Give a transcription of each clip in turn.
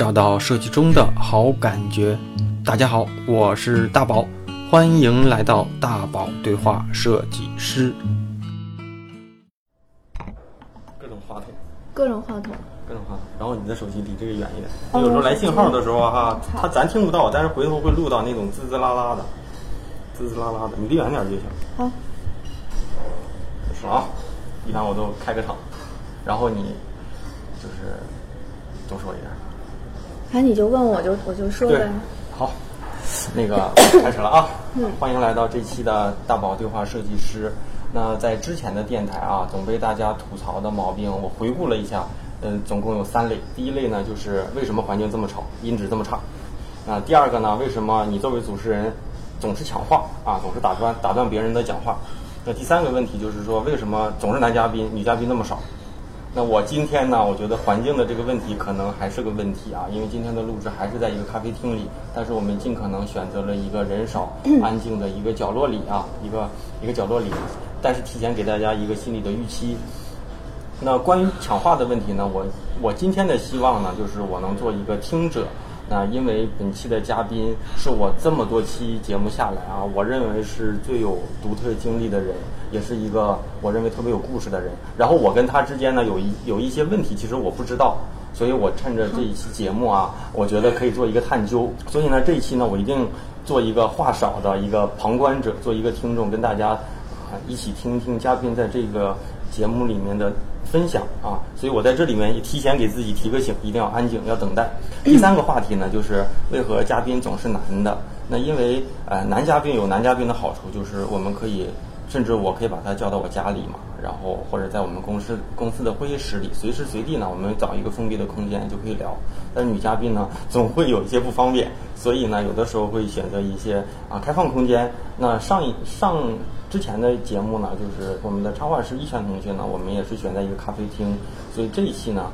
找到设计中的好感觉。大家好，我是大宝，欢迎来到大宝对话设计师。各种话筒，各种话筒，各种话筒。然后你的手机离这个远一点，有时候来信号的时候哈，它咱听不到，但是回头会录到那种滋滋啦啦的，滋滋啦啦的。你离远点就行。好。是啊，一般我都开个场，然后你就是多说一点。哎，你就问我就我就说呗。好，那个 开始了啊！欢迎来到这期的大宝对话设计师。那在之前的电台啊，总被大家吐槽的毛病，我回顾了一下，嗯，总共有三类。第一类呢，就是为什么环境这么吵，音质这么差？那第二个呢，为什么你作为主持人总是抢话啊，总是打断打断别人的讲话？那第三个问题就是说，为什么总是男嘉宾，女嘉宾那么少？那我今天呢？我觉得环境的这个问题可能还是个问题啊，因为今天的录制还是在一个咖啡厅里，但是我们尽可能选择了一个人少、安静的一个角落里啊，一个一个角落里，但是提前给大家一个心理的预期。那关于抢话的问题呢？我我今天的希望呢，就是我能做一个听者。那因为本期的嘉宾是我这么多期节目下来啊，我认为是最有独特经历的人，也是一个我认为特别有故事的人。然后我跟他之间呢有一有一些问题，其实我不知道，所以我趁着这一期节目啊，我觉得可以做一个探究。所以呢，这一期呢，我一定做一个话少的一个旁观者，做一个听众，跟大家啊一起听听嘉宾在这个节目里面的。分享啊，所以我在这里面也提前给自己提个醒，一定要安静，要等待。第三个话题呢，就是为何嘉宾总是男的？那因为呃，男嘉宾有男嘉宾的好处，就是我们可以，甚至我可以把他叫到我家里嘛，然后或者在我们公司公司的会议室里，随时随地呢，我们找一个封闭的空间就可以聊。但是女嘉宾呢，总会有一些不方便，所以呢，有的时候会选择一些啊开放空间。那上一上。之前的节目呢，就是我们的插画师一泉同学呢，我们也是选在一个咖啡厅，所以这一期呢，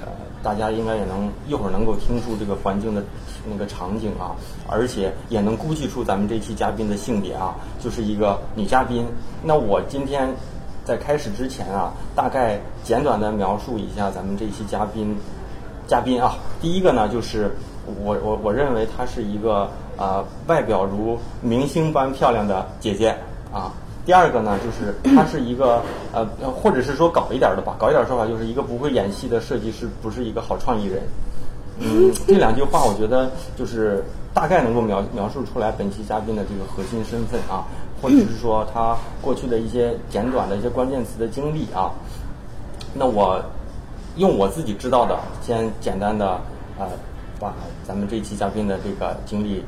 呃，大家应该也能一会儿能够听出这个环境的那个场景啊，而且也能估计出咱们这期嘉宾的性别啊，就是一个女嘉宾。那我今天在开始之前啊，大概简短的描述一下咱们这期嘉宾，嘉宾啊，第一个呢就是我我我认为她是一个呃外表如明星般漂亮的姐姐。啊，第二个呢，就是 他是一个呃，或者是说搞一点的吧，搞一点说法，就是一个不会演戏的设计师，不是一个好创意人。嗯，这两句话我觉得就是大概能够描描述出来本期嘉宾的这个核心身份啊，或者是说他过去的一些简短的一些关键词的经历啊。那我用我自己知道的，先简单的呃，把咱们这期嘉宾的这个经历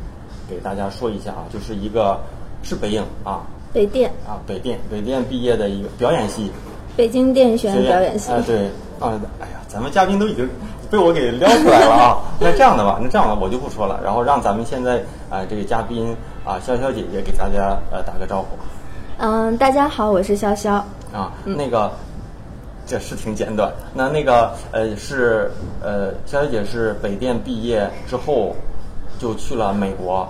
给大家说一下啊，就是一个是北影啊。北电啊，北电，北电毕业的一个表演系，北京电影学院表演系啊，对啊，哎呀，咱们嘉宾都已经被我给撩出来了啊。那这样的吧，那这样的我就不说了，然后让咱们现在啊这个嘉宾啊潇潇姐姐给大家呃打个招呼。嗯，大家好，我是潇潇啊。那个这是挺简短。那那个呃是呃潇潇姐是北电毕业之后就去了美国。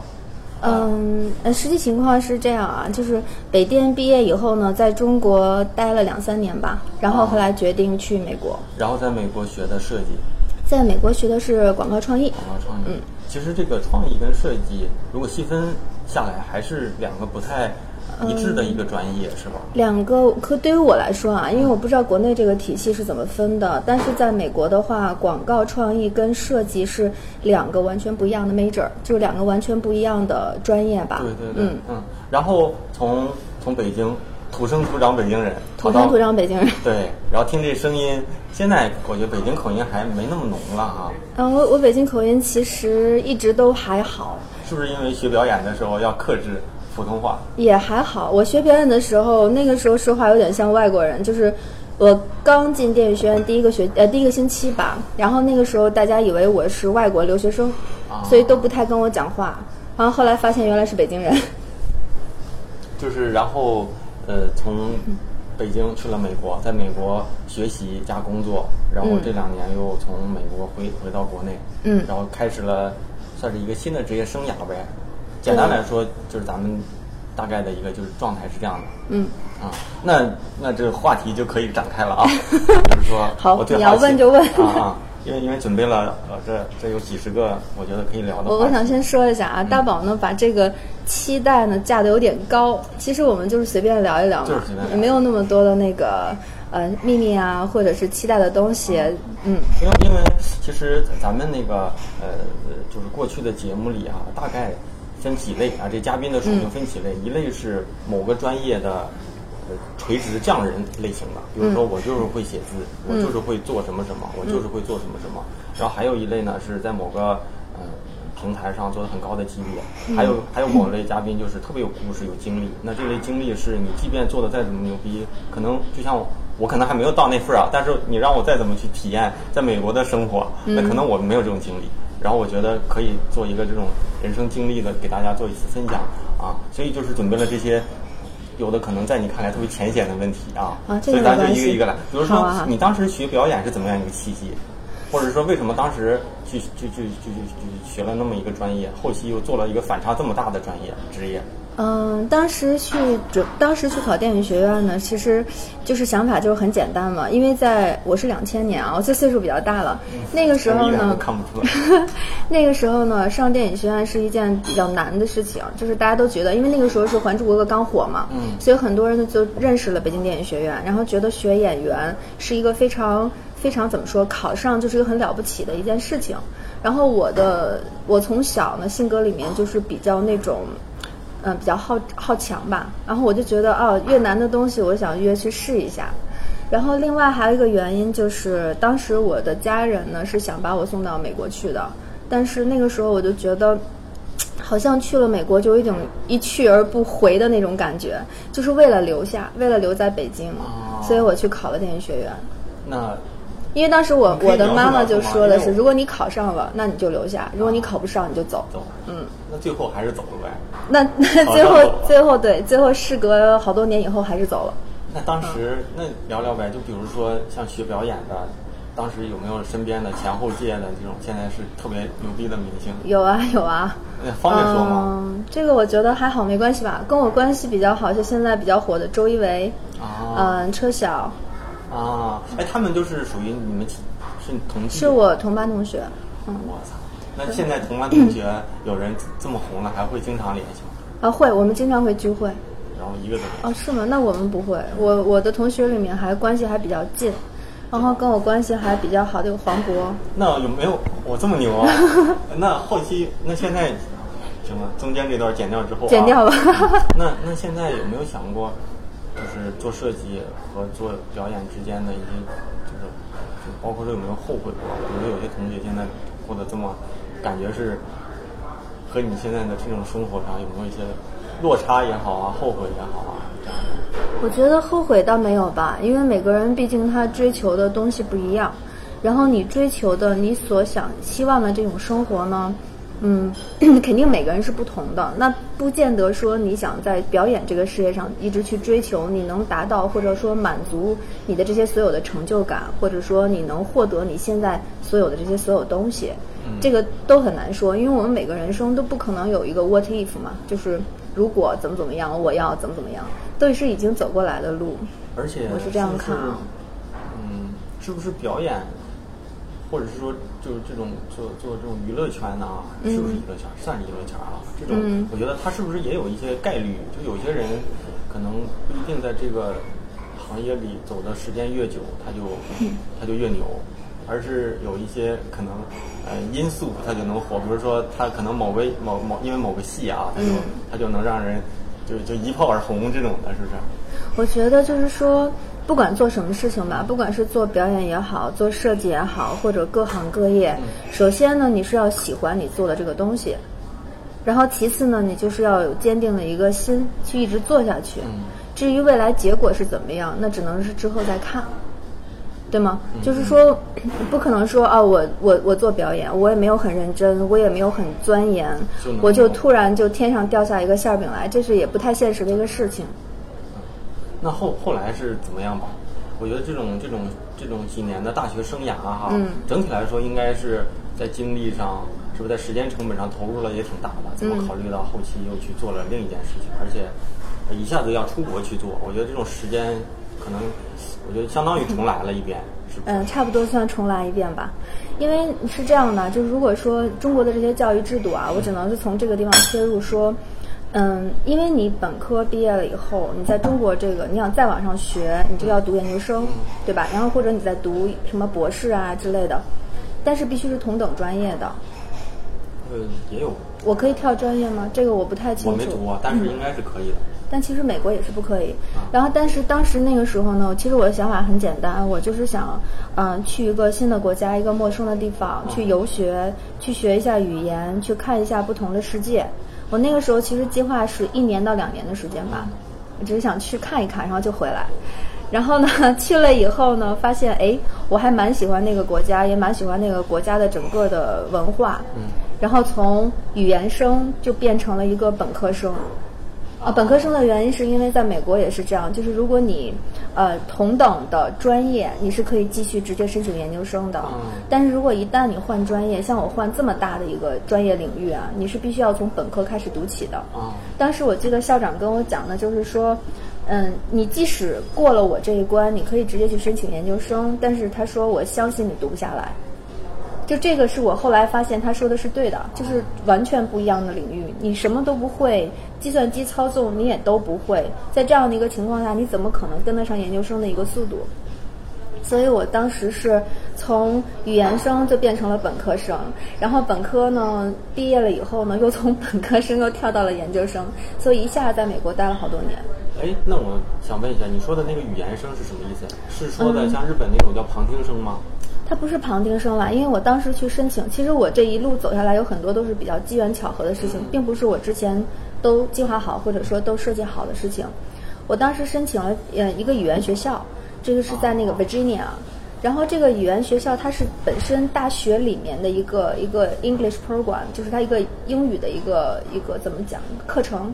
嗯，呃，实际情况是这样啊，就是北电毕业以后呢，在中国待了两三年吧，然后后来决定去美国。然后在美国学的设计，在美国学的是广告创意。广告创意，嗯，其实这个创意跟设计，如果细分下来，还是两个不太。一致的一个专业是吧？两个，可对于我来说啊，因为我不知道国内这个体系是怎么分的，但是在美国的话，广告创意跟设计是两个完全不一样的 major，就是两个完全不一样的专业吧。对对对，嗯嗯。然后从从北京土生土长北京人，土生土长北京人。对，然后听这声音，现在我觉得北京口音还没那么浓了哈。嗯，我我北京口音其实一直都还好。是不是因为学表演的时候要克制？普通话也还好。我学表演的时候，那个时候说话有点像外国人。就是我刚进电影学院第一个学呃第一个星期吧，然后那个时候大家以为我是外国留学生，所以都不太跟我讲话。然后后来发现原来是北京人。就是然后呃从北京去了美国，在美国学习加工作，然后这两年又从美国回回到国内，嗯，然后开始了算是一个新的职业生涯呗。简单来说，就是咱们大概的一个就是状态是这样的。嗯啊，那那这个话题就可以展开了啊。就是说，好，你要问就问啊啊。因为因为准备了呃这这有几十个，我觉得可以聊的。我我想先说一下啊，大宝呢把这个期待呢架的有点高，其实我们就是随便聊一聊嘛，也没有那么多的那个呃秘密啊，或者是期待的东西，嗯。因为因为其实咱们那个呃就是过去的节目里啊，大概分几类啊，这嘉宾的属性分几类，一类是某个专业的。垂直匠人类型的，比如说我就是会写字，我就是会做什么什么，我就是会做什么什么。然后还有一类呢，是在某个呃平台上做的很高的级别。还有还有某类嘉宾就是特别有故事、有经历。那这类经历是你即便做的再怎么牛逼，可能就像我，我可能还没有到那份儿啊。但是你让我再怎么去体验在美国的生活，那可能我没有这种经历。然后我觉得可以做一个这种人生经历的，给大家做一次分享啊。所以就是准备了这些。有的可能在你看来特别浅显的问题啊，所以咱就一个一个来。比如说，你当时学表演是怎么样一个契机，或者说为什么当时去去去去去学了那么一个专业，后期又做了一个反差这么大的专业职业？嗯，当时去准，当时去考电影学院呢，其实就是想法就是很简单嘛，因为在我是两千年啊，我这岁数比较大了，那个时候呢，看不出来，那个时候呢，上电影学院是一件比较难的事情，就是大家都觉得，因为那个时候是《还珠格格》刚火嘛，嗯，所以很多人呢就认识了北京电影学院，然后觉得学演员是一个非常非常怎么说，考上就是一个很了不起的一件事情，然后我的我从小呢性格里面就是比较那种。嗯，比较好好强吧，然后我就觉得哦，越南的东西，我想越去试一下。然后另外还有一个原因就是，当时我的家人呢是想把我送到美国去的，但是那个时候我就觉得，好像去了美国就有一种一去而不回的那种感觉，就是为了留下，为了留在北京，所以我去考了电影学院。那。因为当时我我的妈妈就说的是，如果你考上了，那你就留下；如果你考不上，你就走。走，嗯，那最后还是走了呗。那那最后最后对，最后事隔好多年以后还是走了。那当时那聊聊呗，就比如说像学表演的，当时有没有身边的前后届的这种现在是特别牛逼的明星？有啊有啊。那方便说吗？这个我觉得还好，没关系吧。跟我关系比较好，就现在比较火的周一围，嗯，车晓。啊，哎，他们都是属于你们是同是我同班同学。嗯，我操，那现在同班同学有人这么红了，还会经常联系吗？啊，会，我们经常会聚会。然后一个都没。哦，是吗？那我们不会。我我的同学里面还关系还比较近，然后跟我关系还比较好的有黄渤。那有没有我这么牛啊？那后期那现在行了，中间这段剪掉之后。剪掉了。那那现在有没有想过？就是做设计和做表演之间的一些，就是就包括说有没有后悔过？比如有些同学现在过得这么，感觉是和你现在的这种生活上有没有一些落差也好啊，后悔也好啊这样的？我觉得后悔倒没有吧，因为每个人毕竟他追求的东西不一样，然后你追求的你所想希望的这种生活呢？嗯，肯定每个人是不同的，那不见得说你想在表演这个事业上一直去追求，你能达到或者说满足你的这些所有的成就感，或者说你能获得你现在所有的这些所有东西，这个都很难说，因为我们每个人生都不可能有一个 what if 嘛，就是如果怎么怎么样，我要怎么怎么样，都是已经走过来的路。而且我是这样看啊，嗯，是不是表演？或者是说，就是这种做做这种娱乐圈的啊，是不是娱乐圈？算是娱乐圈啊。这种，我觉得他是不是也有一些概率？就有些人可能不一定在这个行业里走的时间越久，他就他就越牛，而是有一些可能呃因素，他就能火。比如说，他可能某个某某因为某个戏啊，他就他就能让人就就一炮而红这种的，是不是？我觉得就是说。不管做什么事情吧，不管是做表演也好，做设计也好，或者各行各业，首先呢，你是要喜欢你做的这个东西，然后其次呢，你就是要有坚定的一个心去一直做下去。至于未来结果是怎么样，那只能是之后再看，对吗？就是说，不可能说啊，我我我做表演，我也没有很认真，我也没有很钻研，我就突然就天上掉下一个馅饼来，这是也不太现实的一个事情。那后后来是怎么样吧？我觉得这种这种这种几年的大学生涯哈，整体来说应该是在精力上，是不是在时间成本上投入了也挺大的？怎么考虑到后期又去做了另一件事情，而且一下子要出国去做？我觉得这种时间可能，我觉得相当于重来了一遍。是不是？嗯，差不多算重来一遍吧。因为是这样的，就是如果说中国的这些教育制度啊，我只能是从这个地方切入说，嗯，因为你本科毕业了以后，你在中国这个你想再往上学，你就要读研究生，对吧？然后或者你在读什么博士啊之类的，但是必须是同等专业的。呃，也有。我可以跳专业吗？这个我不太清楚。我没读过，但是应该是可以的。但其实美国也是不可以。然后，但是当时那个时候呢，其实我的想法很简单，我就是想，嗯，去一个新的国家，一个陌生的地方去游学，去学一下语言，去看一下不同的世界。我那个时候其实计划是一年到两年的时间吧，我只是想去看一看，然后就回来。然后呢，去了以后呢，发现哎，我还蛮喜欢那个国家，也蛮喜欢那个国家的整个的文化。嗯。然后从语言生就变成了一个本科生。啊，本科生的原因是因为在美国也是这样，就是如果你，呃，同等的专业，你是可以继续直接申请研究生的。嗯。但是如果一旦你换专业，像我换这么大的一个专业领域啊，你是必须要从本科开始读起的。啊。当时我记得校长跟我讲的就是说，嗯，你即使过了我这一关，你可以直接去申请研究生，但是他说我相信你读不下来。就这个是我后来发现他说的是对的，就是完全不一样的领域，你什么都不会，计算机操纵你也都不会，在这样的一个情况下，你怎么可能跟得上研究生的一个速度？所以我当时是从语言生就变成了本科生，然后本科呢毕业了以后呢，又从本科生又跳到了研究生，所以一下在美国待了好多年。哎，那我想问一下，你说的那个语言生是什么意思？是说的像日本那种叫旁听生吗？它不是旁听生啦，因为我当时去申请，其实我这一路走下来有很多都是比较机缘巧合的事情，并不是我之前都计划好或者说都设计好的事情。我当时申请了呃一个语言学校，这个是在那个 Virginia，然后这个语言学校它是本身大学里面的一个一个 English program，就是它一个英语的一个一个怎么讲课程，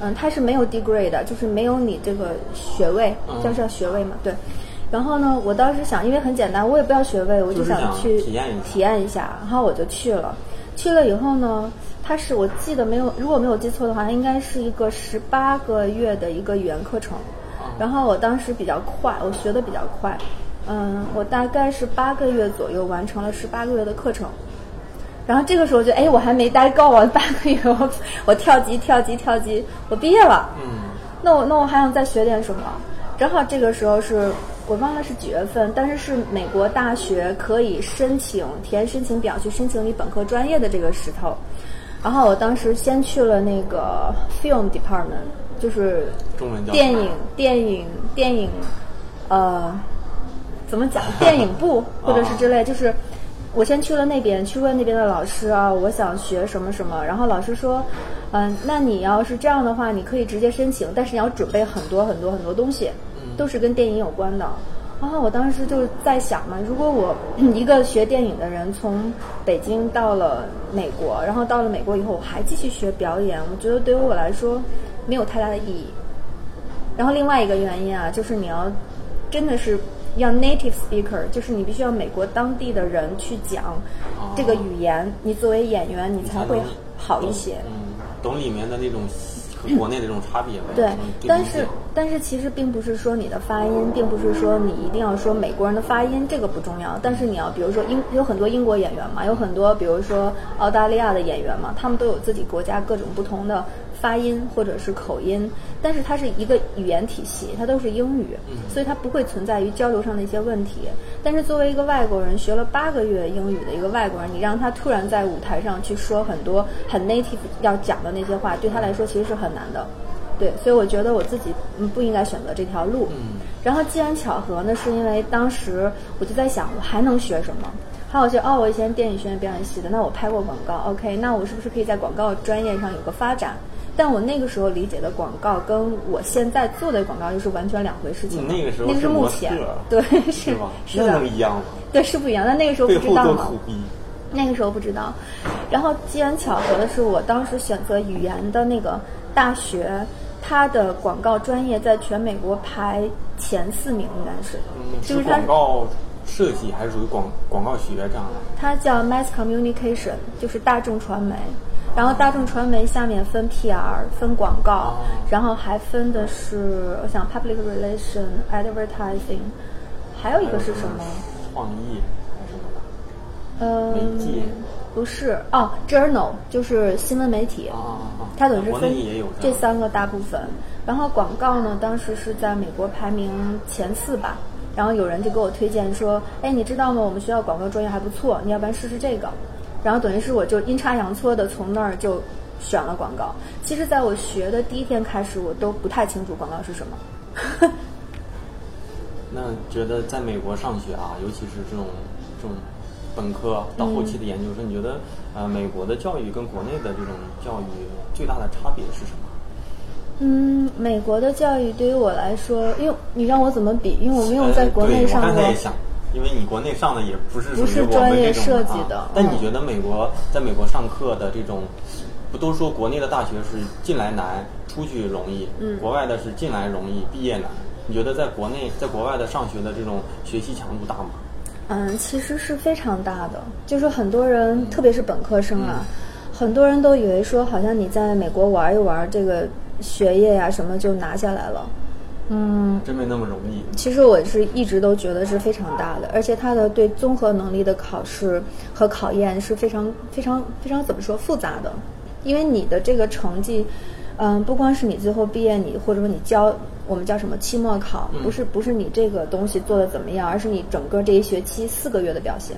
嗯，它是没有 degree 的，就是没有你这个学位，叫叫学位嘛，对。然后呢，我当时想，因为很简单，我也不要学位，我就想去体验一下。体验一下，然后我就去了。去了以后呢，它是我记得没有，如果没有记错的话，它应该是一个十八个月的一个语言课程。然后我当时比较快，我学的比较快。嗯，我大概是八个月左右完成了十八个月的课程。然后这个时候就，哎，我还没待够啊，八个月我我跳级跳级跳级，我毕业了。嗯。那我那我还想再学点什么？正好这个时候是。我忘了是几月份，但是是美国大学可以申请填申请表去申请你本科专业的这个时候，然后我当时先去了那个 film department，就是中文叫电影电影电影，呃，怎么讲？电影部或者是之类，就是我先去了那边，去问那边的老师啊，我想学什么什么，然后老师说，嗯，那你要是这样的话，你可以直接申请，但是你要准备很多很多很多东西。都是跟电影有关的，然后我当时就在想嘛，如果我一个学电影的人从北京到了美国，然后到了美国以后我还继续学表演，我觉得对于我来说没有太大的意义。然后另外一个原因啊，就是你要真的是要 native speaker，就是你必须要美国当地的人去讲这个语言，你作为演员你才会好一些。嗯，懂里面的那种。国内的这种差别，对，但是但是其实并不是说你的发音，并不是说你一定要说美国人的发音，这个不重要。但是你要比如说英有很多英国演员嘛，有很多比如说澳大利亚的演员嘛，他们都有自己国家各种不同的。发音或者是口音，但是它是一个语言体系，它都是英语，所以它不会存在于交流上的一些问题。但是作为一个外国人，学了八个月英语的一个外国人，你让他突然在舞台上去说很多很 native 要讲的那些话，对他来说其实是很难的。对，所以我觉得我自己不应该选择这条路。嗯然后机缘巧合呢，是因为当时我就在想，我还能学什么？还有就哦，我以前电影学院表演系的，那我拍过广告，OK，那我是不是可以在广告专业上有个发展？但我那个时候理解的广告，跟我现在做的广告又是完全两回事情。那个时候那个是目前，对，是吗？是的，一样吗？对，是不一样。但那个时候不知道嘛。逼。那个时候不知道。然后机缘巧合的是，我当时选择语言的那个大学，它的广告专业在全美国排前四名，应该是。嗯，是广告设计还是属于广广告学这样的？它叫 Mass Communication，就是大众传媒。然后大众传媒下面分 PR，分广告，然后还分的是我想 public relation advertising，还有一个是什么？创意还是什么的？呃，媒介不是哦，journal 就是新闻媒体，啊！它等于是分这三个大部分。然后广告呢，当时是在美国排名前四吧。然后有人就给我推荐说：“哎，你知道吗？我们学校广告专业还不错，你要不然试试这个。”然后等于是我就阴差阳错的从那儿就选了广告。其实，在我学的第一天开始，我都不太清楚广告是什么。那觉得在美国上学啊，尤其是这种这种本科到后期的研究生，你觉得呃美国的教育跟国内的这种教育最大的差别是什么？嗯，美国的教育对于我来说，因为你让我怎么比？因为我没有在呃国内上过我刚才也。想，因为你国内上的也不是不是专业设计的啊。但你嗯觉得美国在美国上课的这种，不都说国内的大学是进来难，出去容易？嗯国外的是进来容易，毕业难。你觉得在国内，在国外的上学的这种学习强度大吗？嗯，其实是非常大的，就是很多人，特别是本科生啊，很多人都以为说，好像你在美国玩一玩，这个学业呀、什么就拿下来了。嗯，真没那么容易。其实我是一直都觉得是非常大的，而且它的对综合能力的考试和考验是非常非常非常怎么说复杂的，因为你的这个成绩，嗯，不光是你最后毕业你或者说你教我们叫什么期末考，不是不是你这个东西做的怎么样，而是你整个这一学期四个月的表现，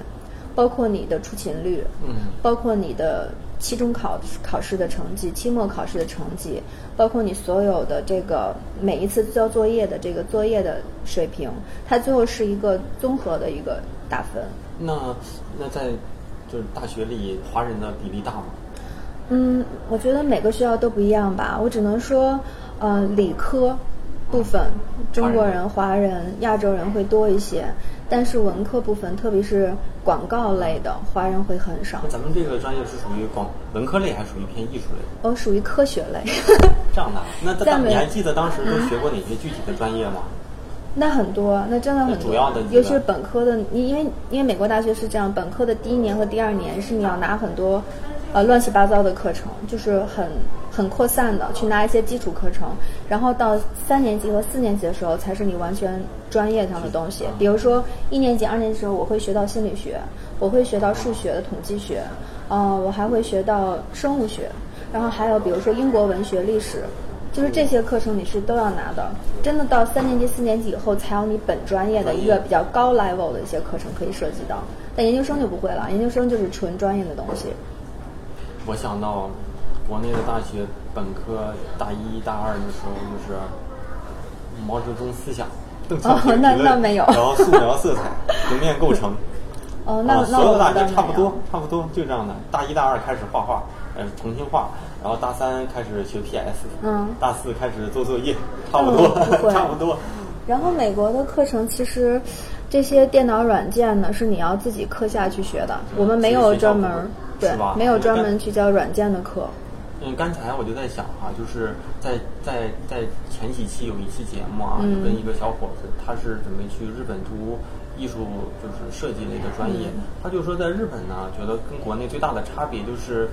包括你的出勤率，嗯，包括你的期中考考试的成绩、期末考试的成绩，包括你所有的这个每一次交作业的这个作业的水平，它最后是一个综合的一个打分。那那在就是大学里，华人的比例大吗？嗯，我觉得每个学校都不一样吧。我只能说，呃，理科部分中国人、华人、亚洲人会多一些，但是文科部分，特别是广告类的，华人会很少。咱们这个专业是属于广文科类，还是属于偏艺术类？哦属于科学类。这样的啊。那在美当你还记得当时都学过哪些具体的专业吗？那很多，那真的很多。主要的尤其是本科的，你因为因为美国大学是这样，本科的第一年和第二年是你要拿很多，呃，乱七八糟的课程，就是很很扩散的去拿一些基础课程，然后到三年级和四年级的时候才是你完全专业上的东西。比如说一年级、二年级的时候，我会学到心理学，我会学到数学的统计学，呃，我还会学到生物学，然后还有比如说英国文学、历史。就是这些课程你是都要拿的，真的到三年级、四年级以后才有你本专业的一个比较高 level 的一些课程可以涉及到，但研究生就不会了，研究生就是纯专业的东西。我想到国内的大学本科大一大二的时候，就是毛泽东思想、邓小平哦那理论那没有然后素描色彩、平面构成。哦，那啊，那我所有大们倒没有学差不多，差不多就这样的。大一、大二开始画画，呃，重新画，然后大三开始学 PS，嗯大四开始做作业，差不多，嗯不 差不多。然后美国的课程其实，这些电脑软件呢是你要自己课下去学的，我们没有专门儿对吧没有专门去教软件的课。嗯，刚才我就在想哈、就是在在在前几期有一期节目啊，嗯就跟一个小伙子，他是准备去日本读艺术就是设计类的专业，嗯他就说在日本呢，觉得跟国内最大的差别就是。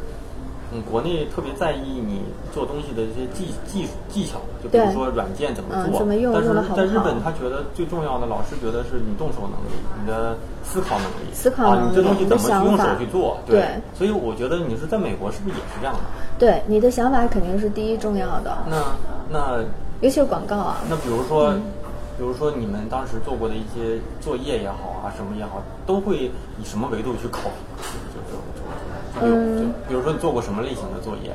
嗯，国内特别在意你做东西的一些技技术技巧，就比如说软件怎么嗯做。怎么用但是好不好在日本，他觉得最重要的，老师觉得是你动手能力，你的思考能力。思考啊，能力你这东西怎么去用手去做？对所以我觉得你是在美国是不是也是这样的？对，你的想法肯定是第一重要的，那那尤其是广告啊。那比如说，嗯比如说你们当时做过的一些作业也好啊，什么也好，都会以什么维度去考嗯比如说你做过什么类型的作业？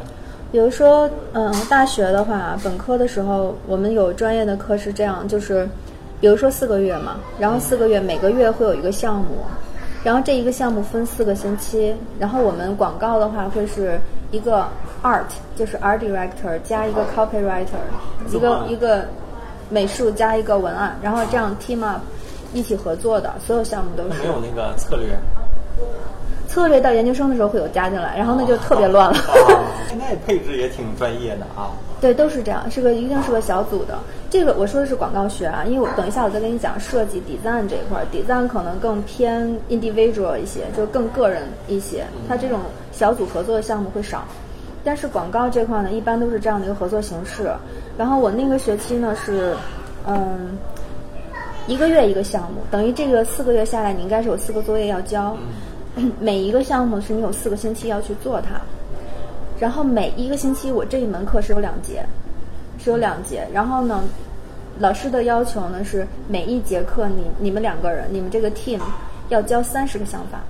比如说，嗯，大学的话，本科的时候，我们有专业的课是这样，就是，比如说四个月嘛，然后四个月每个月会有一个项目，然后这一个项目分四个星期，然后我们广告的话会是一个 art，就是 art director 加一个 copywriter，一个一个美术加一个文案，然后这样 team up 一起合作的，所有项目都是没。有那个策略？策略到研究生的时候会有加进来，然后那就特别乱了。啊，现在配置也挺专业的啊。对，都是这样，是个一定是个小组的。这个我说的是广告学啊，因为我等一下我再跟你讲设计 design 这一块儿，design 可能更偏 individual 一些，就更个人一些，它这种小组合作的项目会少。但是广告这块呢，一般都是这样的一个合作形式。然后我那个学期呢是，嗯，一个月一个项目，等于这个四个月下来，你应该是有四个作业要交，每一个项目是你有四个星期要去做它，然后每一个星期我这一门课是有两节，是有两节，然后呢，老师的要求呢是每一节课你你们两个人，你们这个 team 要交三十个想法。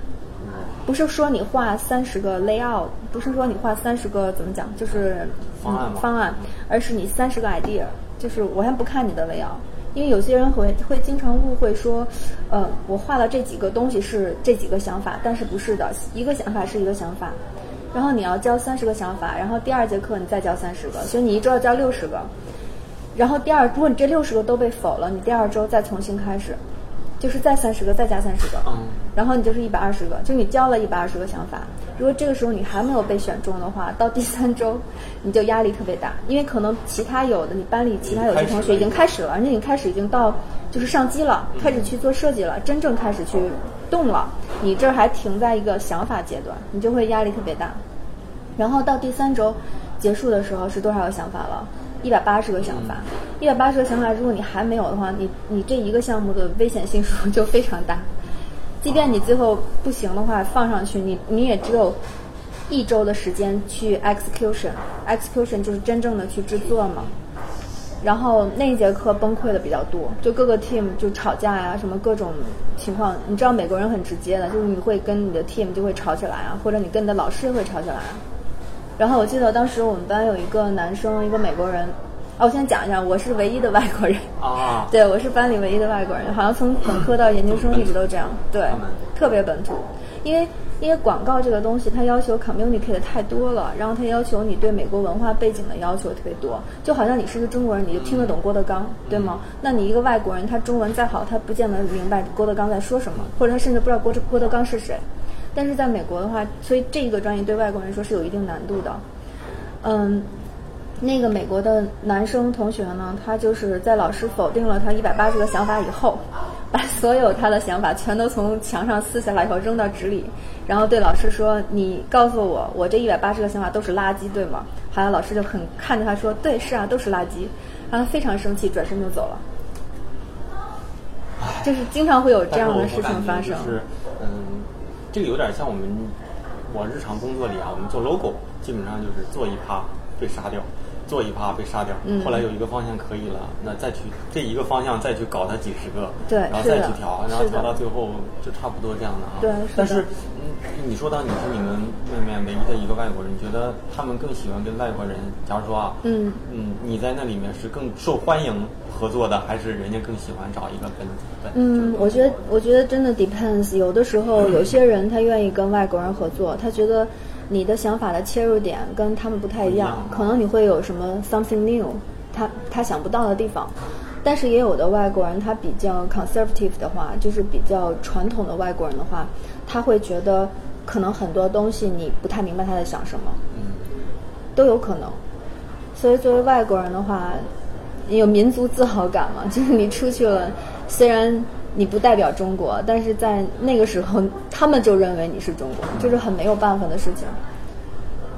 不是说你画三十个 layout，不是说你画三十个怎么讲，就是方案方案，而是你三十个 idea，就是我先不看你的 layout，因为有些人会会经常误会说，呃，我画了这几个东西是这几个想法，但是不是的，一个想法是一个想法，然后你要交三十个想法，然后第二节课你再交三十个，所以你一周要交六十个，然后第二，如果你这六十个都被否了，你第二周再重新开始。就是再三十个，再加三十个，然后你就是一百二十个，就你交了一百二十个想法。如果这个时候你还没有被选中的话，到第三周你就压力特别大，因为可能其他有的你班里其他有些同学已经开始了，而且你开始已经到就是上机了，开始去做设计了，真正开始去动了，你这还停在一个想法阶段，你就会压力特别大。然后到第三周结束的时候是多少个想法了？一百八十个想法，一百八十个想法，如果你还没有的话，你你这一个项目的危险系数就非常大。即便你最后不行的话，放上去，你你也只有一周的时间去 execution，execution 就是真正的去制作嘛。然后那一节课崩溃的比较多，就各个 team 就吵架呀，什么各种情况。你知道美国人很直接的，就是你会跟你的 team 就会吵起来啊，或者你跟你的老师会吵起来啊。然后我记得当时我们班有一个男生，一个美国人。哦，我先讲一下，我是唯一的外国人。啊。对，我是班里唯一的外国人，好像从本科到研究生一直都这样。对。特别本土，因为因为广告这个东西，它要求 communicate 太多了，然后它要求你对美国文化背景的要求特别多。就好像你是个中国人，你就听得懂郭德纲，对吗？那你一个外国人，他中文再好，他不见得明白郭德纲在说什么，或者他甚至不知道郭郭德纲是谁。但是在美国的话，所以这一个专业对外国人说是有一定难度的。嗯，那个美国的男生同学呢，他就是在老师否定了他一百八十个想法以后，把所有他的想法全都从墙上撕下来以后扔到纸里，然后对老师说：“你告诉我，我这一百八十个想法都是垃圾，对吗？”好像老师就很看着他说：“对，是啊，都是垃圾。”然后非常生气，转身就走了。就是经常会有这样的事情发生。是，嗯。这个有点像我们我日常工作里啊，我们做 logo 基本上就是做一趴被杀掉，做一趴被杀掉。后来有一个方向可以了，那再去这一个方向再去搞它几十个，对，然后再去调，然后调到最后就差不多这样的啊。对，但是嗯，你说到你是你们外面唯一的一个外国人，你觉得他们更喜欢跟外国人？假如说啊，嗯嗯，你在那里面是更受欢迎？合作的还是人家更喜欢找一个本本。嗯，我觉得我觉得真的 depends。有的时候有些人他愿意跟外国人合作，他觉得你的想法的切入点跟他们不太一样，可能你会有什么 something new，他他想不到的地方。但是也有的外国人他比较 conservative 的话，就是比较传统的外国人的话，他会觉得可能很多东西你不太明白他在想什么，都有可能。所以作为外国人的话。你有民族自豪感嘛？就是你出去了，虽然你不代表中国，但是在那个时候，他们就认为你是中国，就是很没有办法的事情。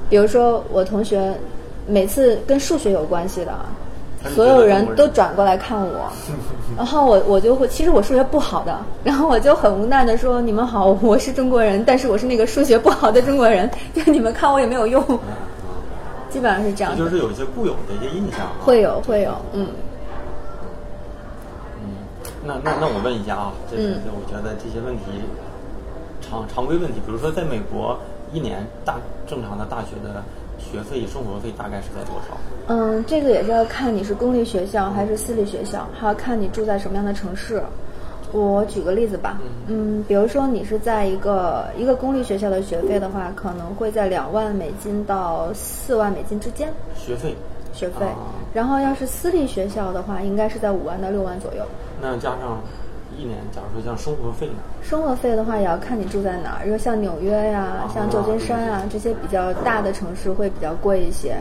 比如说，我同学每次跟数学有关系的，所有人都转过来看我，然后我我就会，其实我数学不好的，然后我就很无奈的说：“你们好，我是中国人，但是我是那个数学不好的中国人，就你们看我也没有用。”基本上是这样，就是有一些固有的一些印象，会有会有，嗯，嗯，那那那我问一下啊，就是我觉得这些问题常常规问题，比如说在美国一年大正常的大学的学费生活费大概是在多少？嗯，这个也是要看你是公立学校还是私立学校，还要看你住在什么样的城市。我举个例子吧，嗯，比如说你是在一个一个公立学校的学费的话，可能会在两万美金到四万美金之间。学费。学费。然后要是私立学校的话，应该是在五万到六万左右。那加上一年，假如说像生活费呢？生活费的话，也要看你住在哪儿。如果像纽约呀、像旧金山啊这些比较大的城市，会比较贵一些。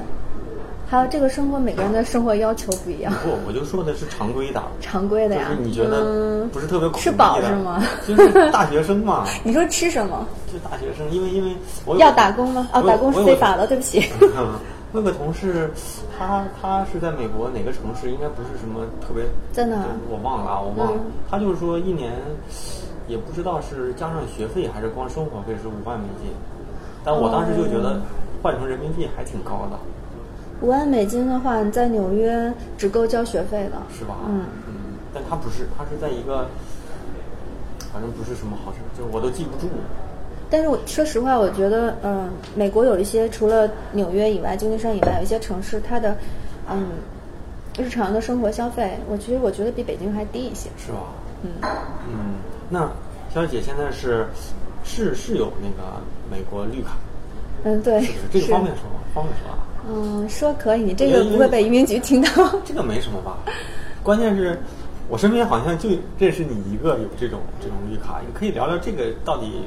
还有这个生活，每个人的生活要求不一样。不，我就说的是常规的。常规的呀。就是你觉得不是特别苦吃饱是吗？就是大学生嘛。你说吃什么？就大学生，因为因为我要打工吗？哦，打工是非法的，对不起。我有个同事，他他是在美国哪个城市？应该不是什么特别在哪？我忘了啊，我忘了。嗯他就是说一年也不知道是加上学费还是光生活费是五万美金，但我当时就觉得换成人民币还挺高的，五万美金的话，你在纽约只够交学费了。是吧？嗯嗯，但他不是，他是在一个反正不是什么好城，就我都记不住。但是我说实话，我觉得，嗯、美国有一些除了纽约以外，旧金山以外，有一些城市，它的，嗯，日常的生活消费，我其实我觉得比北京还低一些。是吧？嗯，嗯，那肖姐现在是是是有那个美国绿卡，嗯，对，是不是？这个方便说吗？方便说啊？嗯，说可以，你这个不会被移民局听到。这个没什么吧？关键是我身边好像就认识你一个有这种这种绿卡，你可以聊聊这个到底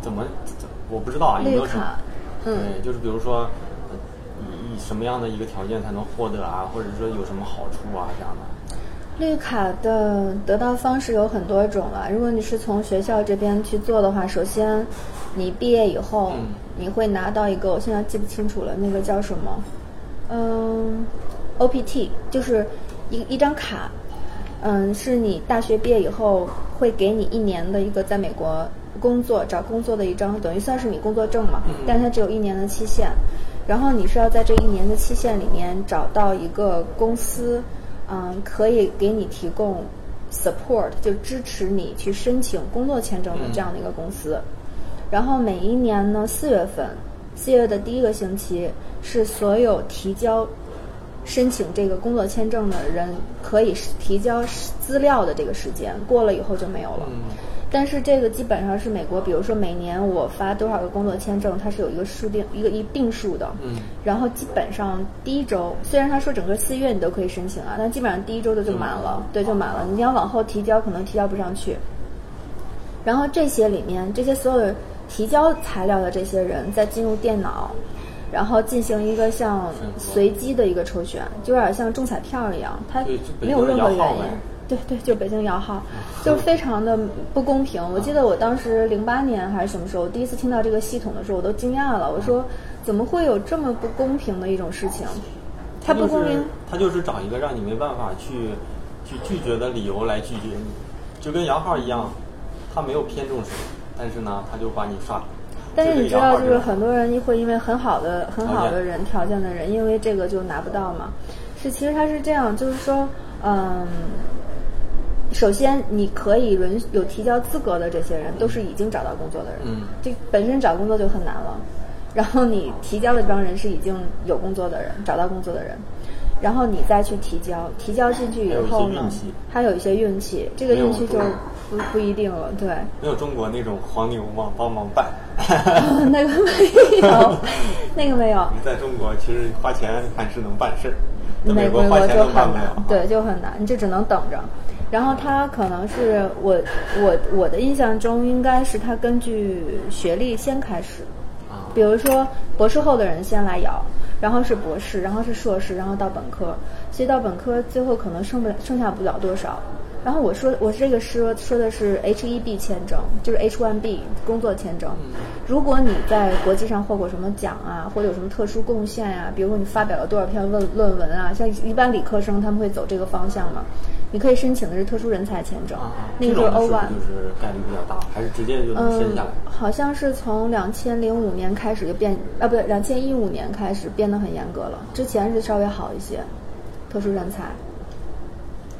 怎么怎我不知道啊，有没有什么绿卡？嗯对，就是比如说呃以以什么样的一个条件才能获得啊，或者说有什么好处啊这样的。绿卡的得到方式有很多种了。如果你是从学校这边去做的话，首先你毕业以后，嗯你会拿到一个，我现在记不清楚了，那个叫什么？嗯，OPT，就是一一张卡。嗯，是你大学毕业以后会给你一年的一个在美国工作找工作的一张，等于算是你工作证嘛，但是它只有一年的期限。然后你是要在这一年的期限里面找到一个公司，嗯，可以给你提供 support，就支持你去申请工作签证的这样的一个公司。然后每一年呢，四月份，四月的第一个星期是所有提交申请这个工作签证的人可以提交资料的这个时间，过了以后就没有了。嗯但是这个基本上是美国，比如说每年我发多少个工作签证，它是有一个数定一个一定数的。嗯然后基本上第一周，虽然他说整个四月你都可以申请啊，但基本上第一周的就满了，对，就满了。你要往后提交，可能提交不上去。然后这些里面，这些所有提交材料的这些人，再进入电脑，然后进行一个像随机的一个抽选，就有点像中彩票一样，它对就北没有任何原因。对对，就北京摇号，就非常的不公平。我记得我当时零八年还是什么时候，第一次听到这个系统的时候，我都惊讶了。我说，怎么会有这么不公平的一种事情？它不公平就是，他就是找一个让你没办法去去拒绝的理由来拒绝你，就跟摇号一样，他没有偏重谁，但是呢，他就把你刷。但是你知道，就是很多人会因为很好的、很好的人条件的人，因为这个就拿不到嘛。是，其实他是这样，就是说，嗯，首先你可以允有提交资格的这些人，都是已经找到工作的人，嗯这本身找工作就很难了。然后你提交的这帮人是已经有工作的人，找到工作的人，然后你再去提交，提交进去以后呢还有一些运气，这个运气就不不一定了，对。没有中国那种黄牛帮帮忙办。那个没有，那个没有，你在中国其实花钱还是能办事儿，在美国花钱就都办不了很难。，对，就很难，你就只能等着。然后他可能是我我我的印象中应该是他根据学历先开始，啊，比如说博士后的人先来摇，然后是博士，然后是硕士，然后到本科，其实到本科最后可能剩不了剩下不了多少。然后我说我这个说说的是 H 一 B 签证，就是 H one B 工作签证。如果你在国际上获过什么奖啊，或者有什么特殊贡献呀、比如说你发表了多少篇论论文啊，像一般理科生他们会走这个方向嘛，你可以申请的是特殊人才签证，啊那个 O 是 one 就是概率比较大，还是直接就能申嗯下来？，好像是从两千零五年开始就变啊，不对，两千一五年开始变得很严格了。之前是稍微好一些，特殊人才。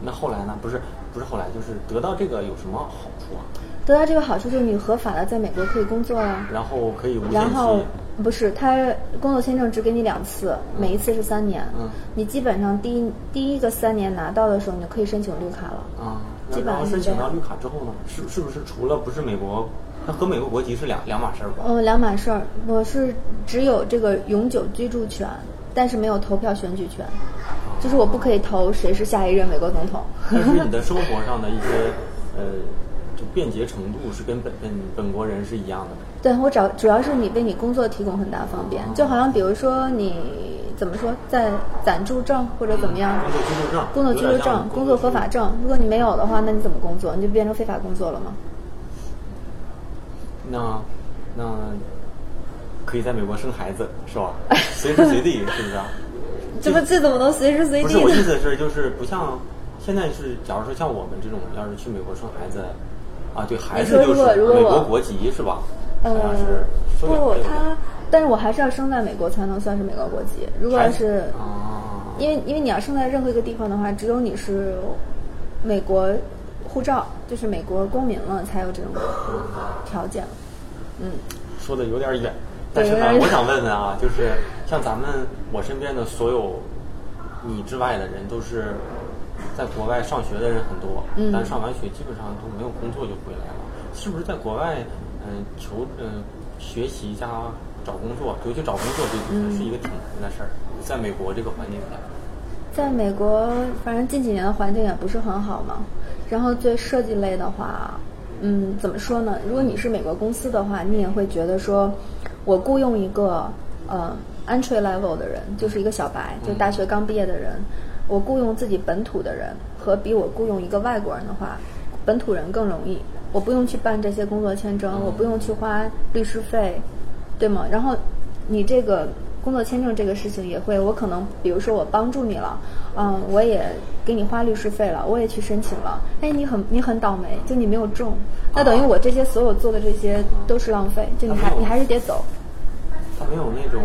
那后来呢？不是不是后来，就是得到这个有什么好处啊？得到这个好处就是你合法的在美国可以工作啊。然后可以无限然后期。不是，他工作签证只给你两次，每一次是三年。嗯你基本上第一第一个三年拿到的时候，你就可以申请绿卡了。啊，那基本上申请到绿卡之后呢，是是不是除了不是美国，它和美国国籍是两两码事儿吧？嗯，两码事儿。我是只有这个永久居住权，但是没有投票选举权，就是我不可以投谁是下一任美国总统。但是你的生活上的一些呃，就便捷程度是跟本本本国人是一样的呗。对我找主要是你为你工作提供很大方便，就好像比如说你怎么说在暂住证或者怎么样，工作居住证，工作居住证、工作合法证，如果你没有的话，那你怎么工作？你就变成非法工作了吗？那那可以在美国生孩子，是吧？随时随地，是不是？这不这怎么能随时随地？不是我意思是，就是不像现在是，假如说像我们这种，要是去美国生孩子，啊，对孩子就是美国国籍是吧？呃，不，他，但是我还是要生在美国才能算是美国国籍。如果要是，因为因为你要生在任何一个地方的话，只有你是美国护照，就是美国公民了，才有这种条件。嗯，说的有点远。但是呢，我想问问啊，就是像咱们我身边的所有你之外的人，都是在国外上学的人很多，但上完学基本上都没有工作就回来了。是不是在国外，嗯，求嗯学习加找工作，尤其找工作这是一个挺难的事儿。在美国这个环境下，在美国，反正近几年的环境也不是很好嘛。然后对设计类的话，嗯，怎么说呢？如果你是美国公司的话，你也会觉得说。我雇佣一个呃 entry level 的人，就是一个小白，就大学刚毕业的人。我雇佣自己本土的人，和比我雇佣一个外国人的话，本土人更容易。我不用去办这些工作签证，我不用去花律师费，对吗？然后你这个工作签证这个事情也会，我可能比如说我帮助你了，嗯，我也给你花律师费了，我也去申请了。哎，你很你很倒霉，就你没有中，那等于我这些所有做的这些都是浪费，就你还你还是得走。他没有那种，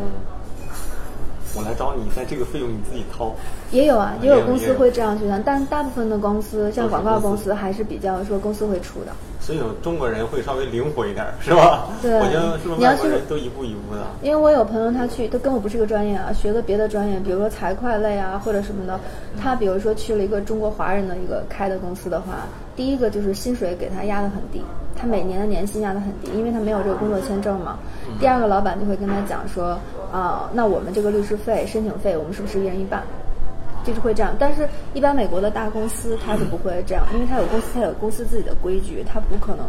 我来找你，但这个费用你自己掏。也有啊，也有公司会这样去算，但大部分的公司，像广告公司，还是比较说公司会出的。所以中国人会稍微灵活一点，是吧？对，我觉得是不是外国人都一步一步的？因为我有朋友他去，他跟我不是一个专业啊，学的别的专业，比如说财会类啊或者什么的。他比如说去了一个中国华人的一个开的公司的话，第一个就是薪水给他压得很低。他每年的年薪压得很低，因为他没有这个工作签证嘛。第二个，老板就会跟他讲说，啊，那我们这个律师费、申请费，我们是不是一人一半？就是会这样。但是，一般美国的大公司它是不会这样，因为它有公司，它有公司自己的规矩，它不可能，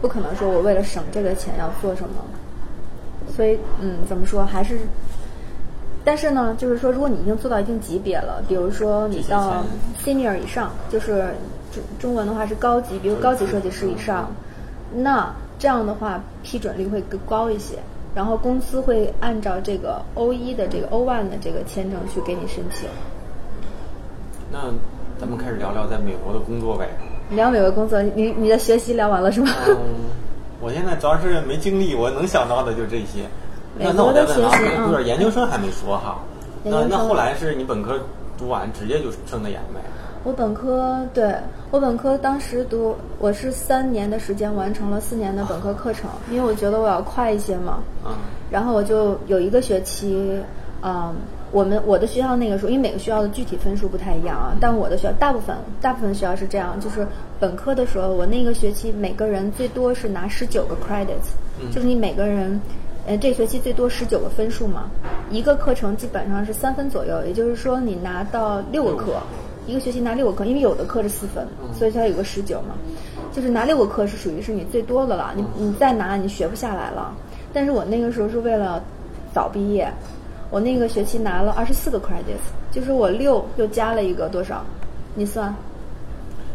不可能说我为了省这个钱要做什么。所以，嗯，怎么说还是？但是呢，就是说，如果你已经做到一定级别了，比如说你到 senior 以上，就是中中文的话是高级，比如高级设计师以上。那这样的话，批准率会更高一些，然后公司会按照这个 O 一的这个 O one 的这个签证去给你申请。那咱们开始聊聊在美国的工作呗。聊美国工作，你你的学习聊完了是吗？嗯，我现在主要是没精力，我能想到的就这些。那那我再问啊，就是研究生还没说哈。那那后来是你本科读完直接就升的研呗？我本科对我本科当时读，我是三年的时间完成了四年的本科课程，因为我觉得我要快一些嘛。嗯。然后我就有一个学期，嗯，我们我的学校那个时候，因为每个学校的具体分数不太一样啊，但我的学校大部分大部分学校是这样，就是本科的时候，我那个学期每个人最多是拿十九个 credits，就是你每个人，呃，这学期最多十九个分数嘛，一个课程基本上是三分左右，也就是说你拿到六个课。一个学期拿六个课，因为有的课是四分，所以它有个十九嘛，就是拿六个课是属于是你最多的了。你你再拿你学不下来了。但是我那个时候是为了早毕业，我那个学期拿了二十四个 credits，就是我六又加了一个多少？你算。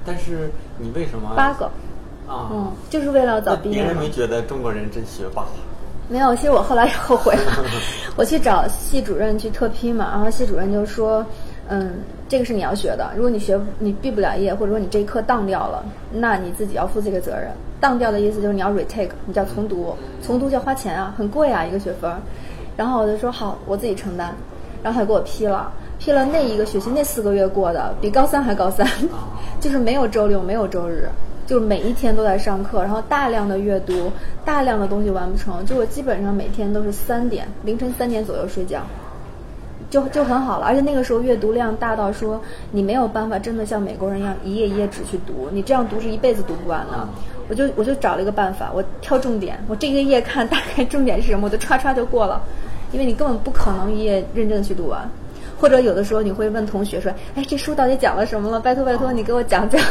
但是你为什么？八个。啊。嗯，就是为了早毕业。别人没觉得中国人真学霸。没有，其实我后来也后悔了。我去找系主任去特批嘛，然后系主任就说。嗯，这个是你要学的。如果你学你毕不了业，或者说你这一课当掉了，那你自己要负这个责任。当掉的意思就是你要 retake，你叫重读，重读就要花钱啊，很贵啊一个学分。然后我就说好，我自己承担。然后他给我批了，批了那一个学期那四个月过的比高三还高三，就是没有周六，没有周日，就每一天都在上课，然后大量的阅读，大量的东西完不成，就我基本上每天都是三点凌晨三点左右睡觉。就就很好了，而且那个时候阅读量大到说你没有办法真的像美国人一样一页一页纸去读，你这样读是一辈子读不完的。我就我就找了一个办法，我挑重点，我这个页看大概重点是什么，我就唰唰就过了，因为你根本不可能一页认真的去读完。或者有的时候你会问同学说：“哎，这书到底讲了什么了？拜托拜托，你给我讲讲。”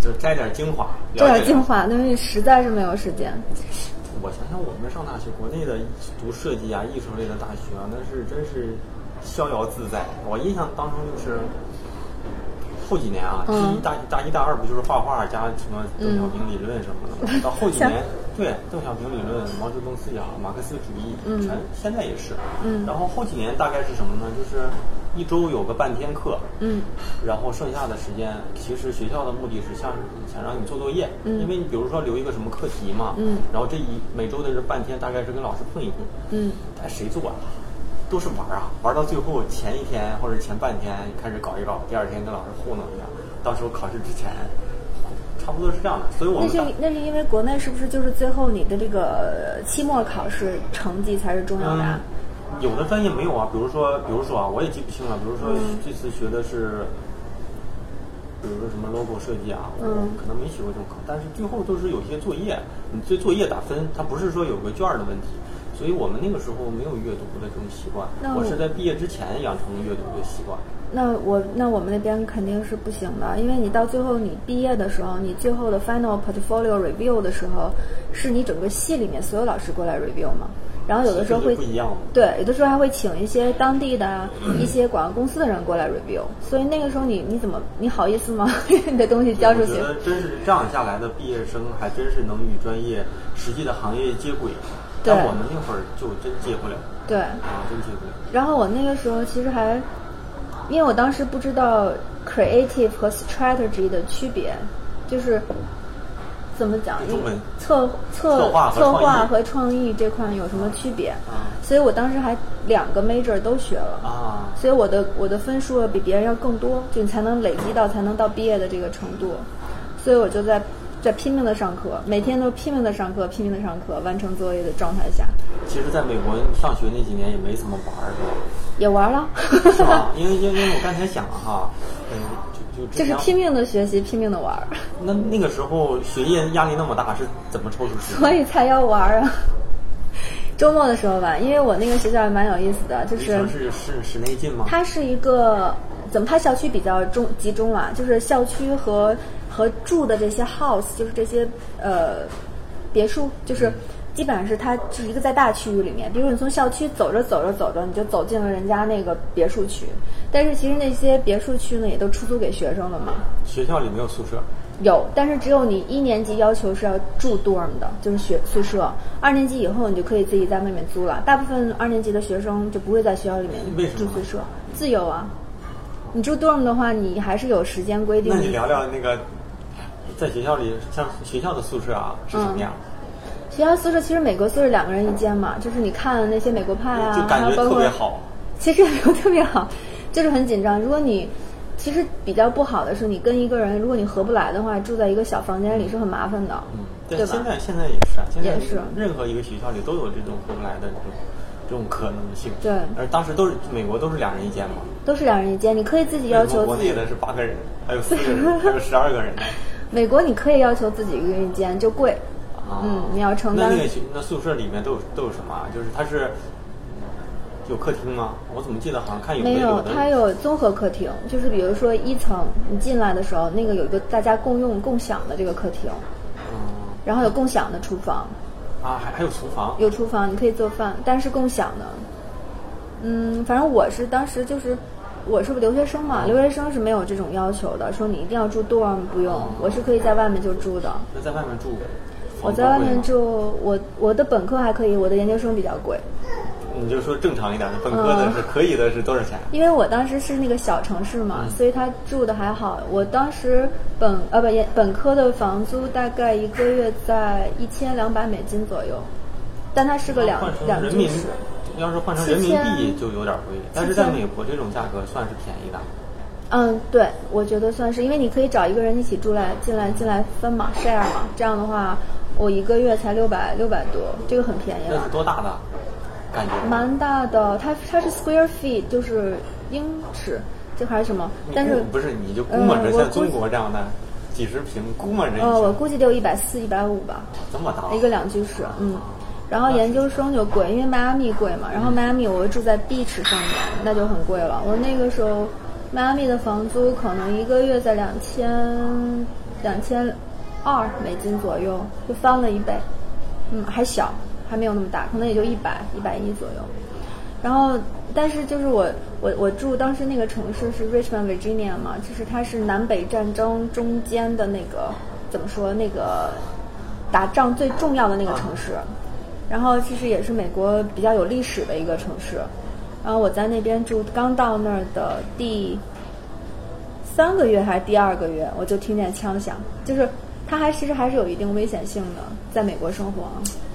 就摘点精华，摘点精华，因为实在是没有时间。我想想，我们上大学，国内的读设计啊、艺术类的大学啊，那是真是。逍遥自在，我印象当中就是后几年啊，第一大大一大二不就是画画加什么邓小平理论什么的，到后几年对，邓小平理论、毛泽东思想、马克思主义，嗯全现在也是。嗯然后后几年大概是什么呢？就是一周有个半天课，嗯然后剩下的时间，其实学校的目的是想想让你做作业，嗯因为你比如说留一个什么课题嘛，嗯然后这一每周的这半天大概是跟老师碰一碰，嗯但谁做啊？都是玩儿啊，玩到最后前一天或者前半天开始搞一搞，第二天跟老师糊弄一下，到时候考试之前，差不多是这样的。所以我那是们大那是因为国内是不是就是最后你的这个期末考试成绩才是重要的啊？嗯，有的专业没有啊，比如说，比如说啊，我也记不清了。比如说嗯这次学的是，比如说什么 logo 设计啊，我嗯可能没学过这种课，但是最后都是有些作业，你对作业打分，它不是说有个卷儿的问题。所以我们那个时候没有阅读的这种习惯那，我我是在毕业之前养成阅读的习惯。那我那我们那边肯定是不行的，因为你到最后你毕业的时候，你最后的 final portfolio review 的时候，是你整个系里面所有老师过来 review 嘛。然后有的时候会不一样。对，有的时候还会请一些当地的 一些广告公司的人过来 review，所以那个时候你你怎么你好意思吗？你的东西交出去我觉，得真是这样下来的毕业生，还真是能与专业实际的行业接轨。对但我们那会儿就真接不了对。啊，真接不了。然后我那个时候其实还，因为我当时不知道 creative 和 strategy 的区别，就是怎么讲，因为策策策划和创意划和创意这块有什么区别？啊所以我当时还两个 major 都学了。啊，所以我的我的分数比别人要更多，就你才能累积到才能到毕业的这个程度，所以我就在在拼命的上课，每天都拼命的上课，拼命的上课，完成作业的状态下，其实在美国上学那几年也没怎么玩儿，也玩了，是吧？是吧？因为因为因为我刚才想了哈，嗯，就就就是拼命的学习，拼命的玩儿，那那个时候学业压力那么大，是怎么抽出时间？所以才要玩儿啊。周末的时候吧，因为我那个学校还蛮有意思的，就是是是室内近吗？它是一个怎么？它校区比较中集中啊，就是校区和和住的这些 house，就是这些呃别墅，就是基本上是它是一个在大区域里面。比如你从校区走着走着走着，你就走进了人家那个别墅区，但是其实那些别墅区呢也都出租给学生了嘛。学校里没有宿舍，有，但是只有你一年级要求是要住 dorm 的，就是学宿舍。二年级以后你就可以自己在外面租了。大部分二年级的学生就不会在学校里面住宿舍，自由啊。你住 dorm 的话，你还是有时间规定的。那你聊聊那个在学校里，像学校的宿舍啊是什么样？学校宿舍其实美国宿舍两个人一间嘛，就是你看那些美国派啊，就感觉特别好。其实也没有特别好，就是很紧张。如果你其实比较不好的是，你跟一个人，如果你合不来的话，住在一个小房间里是很麻烦的，嗯，对吧？现在现在也是啊，现在也是任何一个学校里都有这种合不来的这种这种可能性。对而当时都是美国都是两人一间嘛，都是两人一间，你可以自己要求国内的是八个人，还有四个人，还有十二个人呢。美国你可以要求自己一个人一间，就贵。啊嗯你要承担那那个那宿舍里面都有都有什么啊？就是它是有客厅吗？我怎么记得好像看有没有，它有综合客厅，就是比如说一层你进来的时候，那个有一个大家共用共享的这个客厅，嗯然后有共享的厨房，啊，还还有厨房。有厨房你可以做饭，但是共享的。嗯，反正我是当时就是我是不留学生嘛，留学生是没有这种要求的，说你一定要住 dorm 不用，我是可以在外面就住的。那在外面住，我在外面住，我我的本科还可以，我的研究生比较贵。你就说正常一点的，本科的是可以的，是多少钱？因为我当时是那个小城市嘛，嗯所以他住的还好。我当时本呃不研本科的房租大概一个月在一千两百美金左右，但它是个两两居室。，要是换成人民币就有点贵，但是在美国这种价格算是便宜的。嗯，对，我觉得算是，因为你可以找一个人一起住来进来进来分嘛，share 嘛，这样的话，我一个月才六百六百多，这个很便宜了那是。多大的感觉？蛮大的，它它是 square feet，就是英尺，这还是什么？但是不是你就估摸着像中国这样的几十平，估摸着一下呃，我估计得有一百四、一百五吧，这么大一个两居室，嗯。然后研究生就贵，因为迈阿密贵嘛。然后迈阿密我住在 beach 上面，那就很贵了。我那个时候，迈阿密的房租可能一个月在两千两千二美金左右，就翻了一倍。嗯，还小，还没有那么大，可能也就一百一百一左右。然后，但是就是我我我住当时那个城市是 Richmond Virginia 嘛，就是它是南北战争中间的那个怎么说那个打仗最重要的那个城市，然后其实也是美国比较有历史的一个城市。然后我在那边住，刚到那儿的第三个月还是第二个月，我就听见枪响，就是它还其实还是有一定危险性的，在美国生活。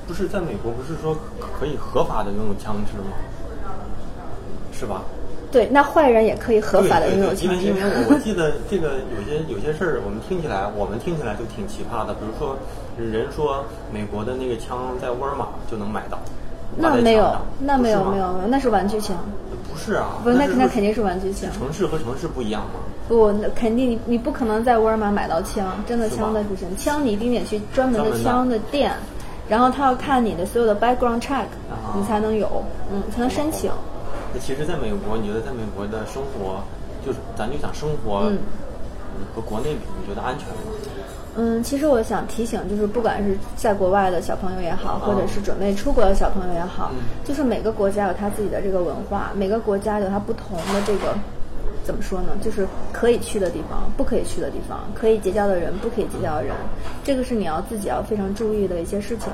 不是在美国，不是说可以合法的拥有枪支吗？是吧？对，那坏人也可以合法的拥有枪支。因为因为我记得这个有些有些事儿，我们听起来我们听起来就挺奇葩的。比如说，人说美国的那个枪在沃尔玛就能买到。那没有，那没有没有没有，那是玩具枪。不是啊，不，那那肯定是玩具枪。城市和城市不一样吗？不，那肯定你你不可能在沃尔玛买到枪，真的枪的不行。枪你一定得去专门的枪的店，然后他要看你的所有的 background check，你才能有，嗯，才能申请。那其实，在美国，你觉得在美国的生活，就是咱就想生活，和国内比，你觉得安全吗？嗯，其实我想提醒，就是不管是在国外的小朋友也好，或者是准备出国的小朋友也好，就是每个国家有他自己的这个文化，每个国家有它不同的这个怎么说呢？就是可以去的地方，不可以去的地方，可以结交的人，不可以结交的人，这个是你要自己要非常注意的一些事情。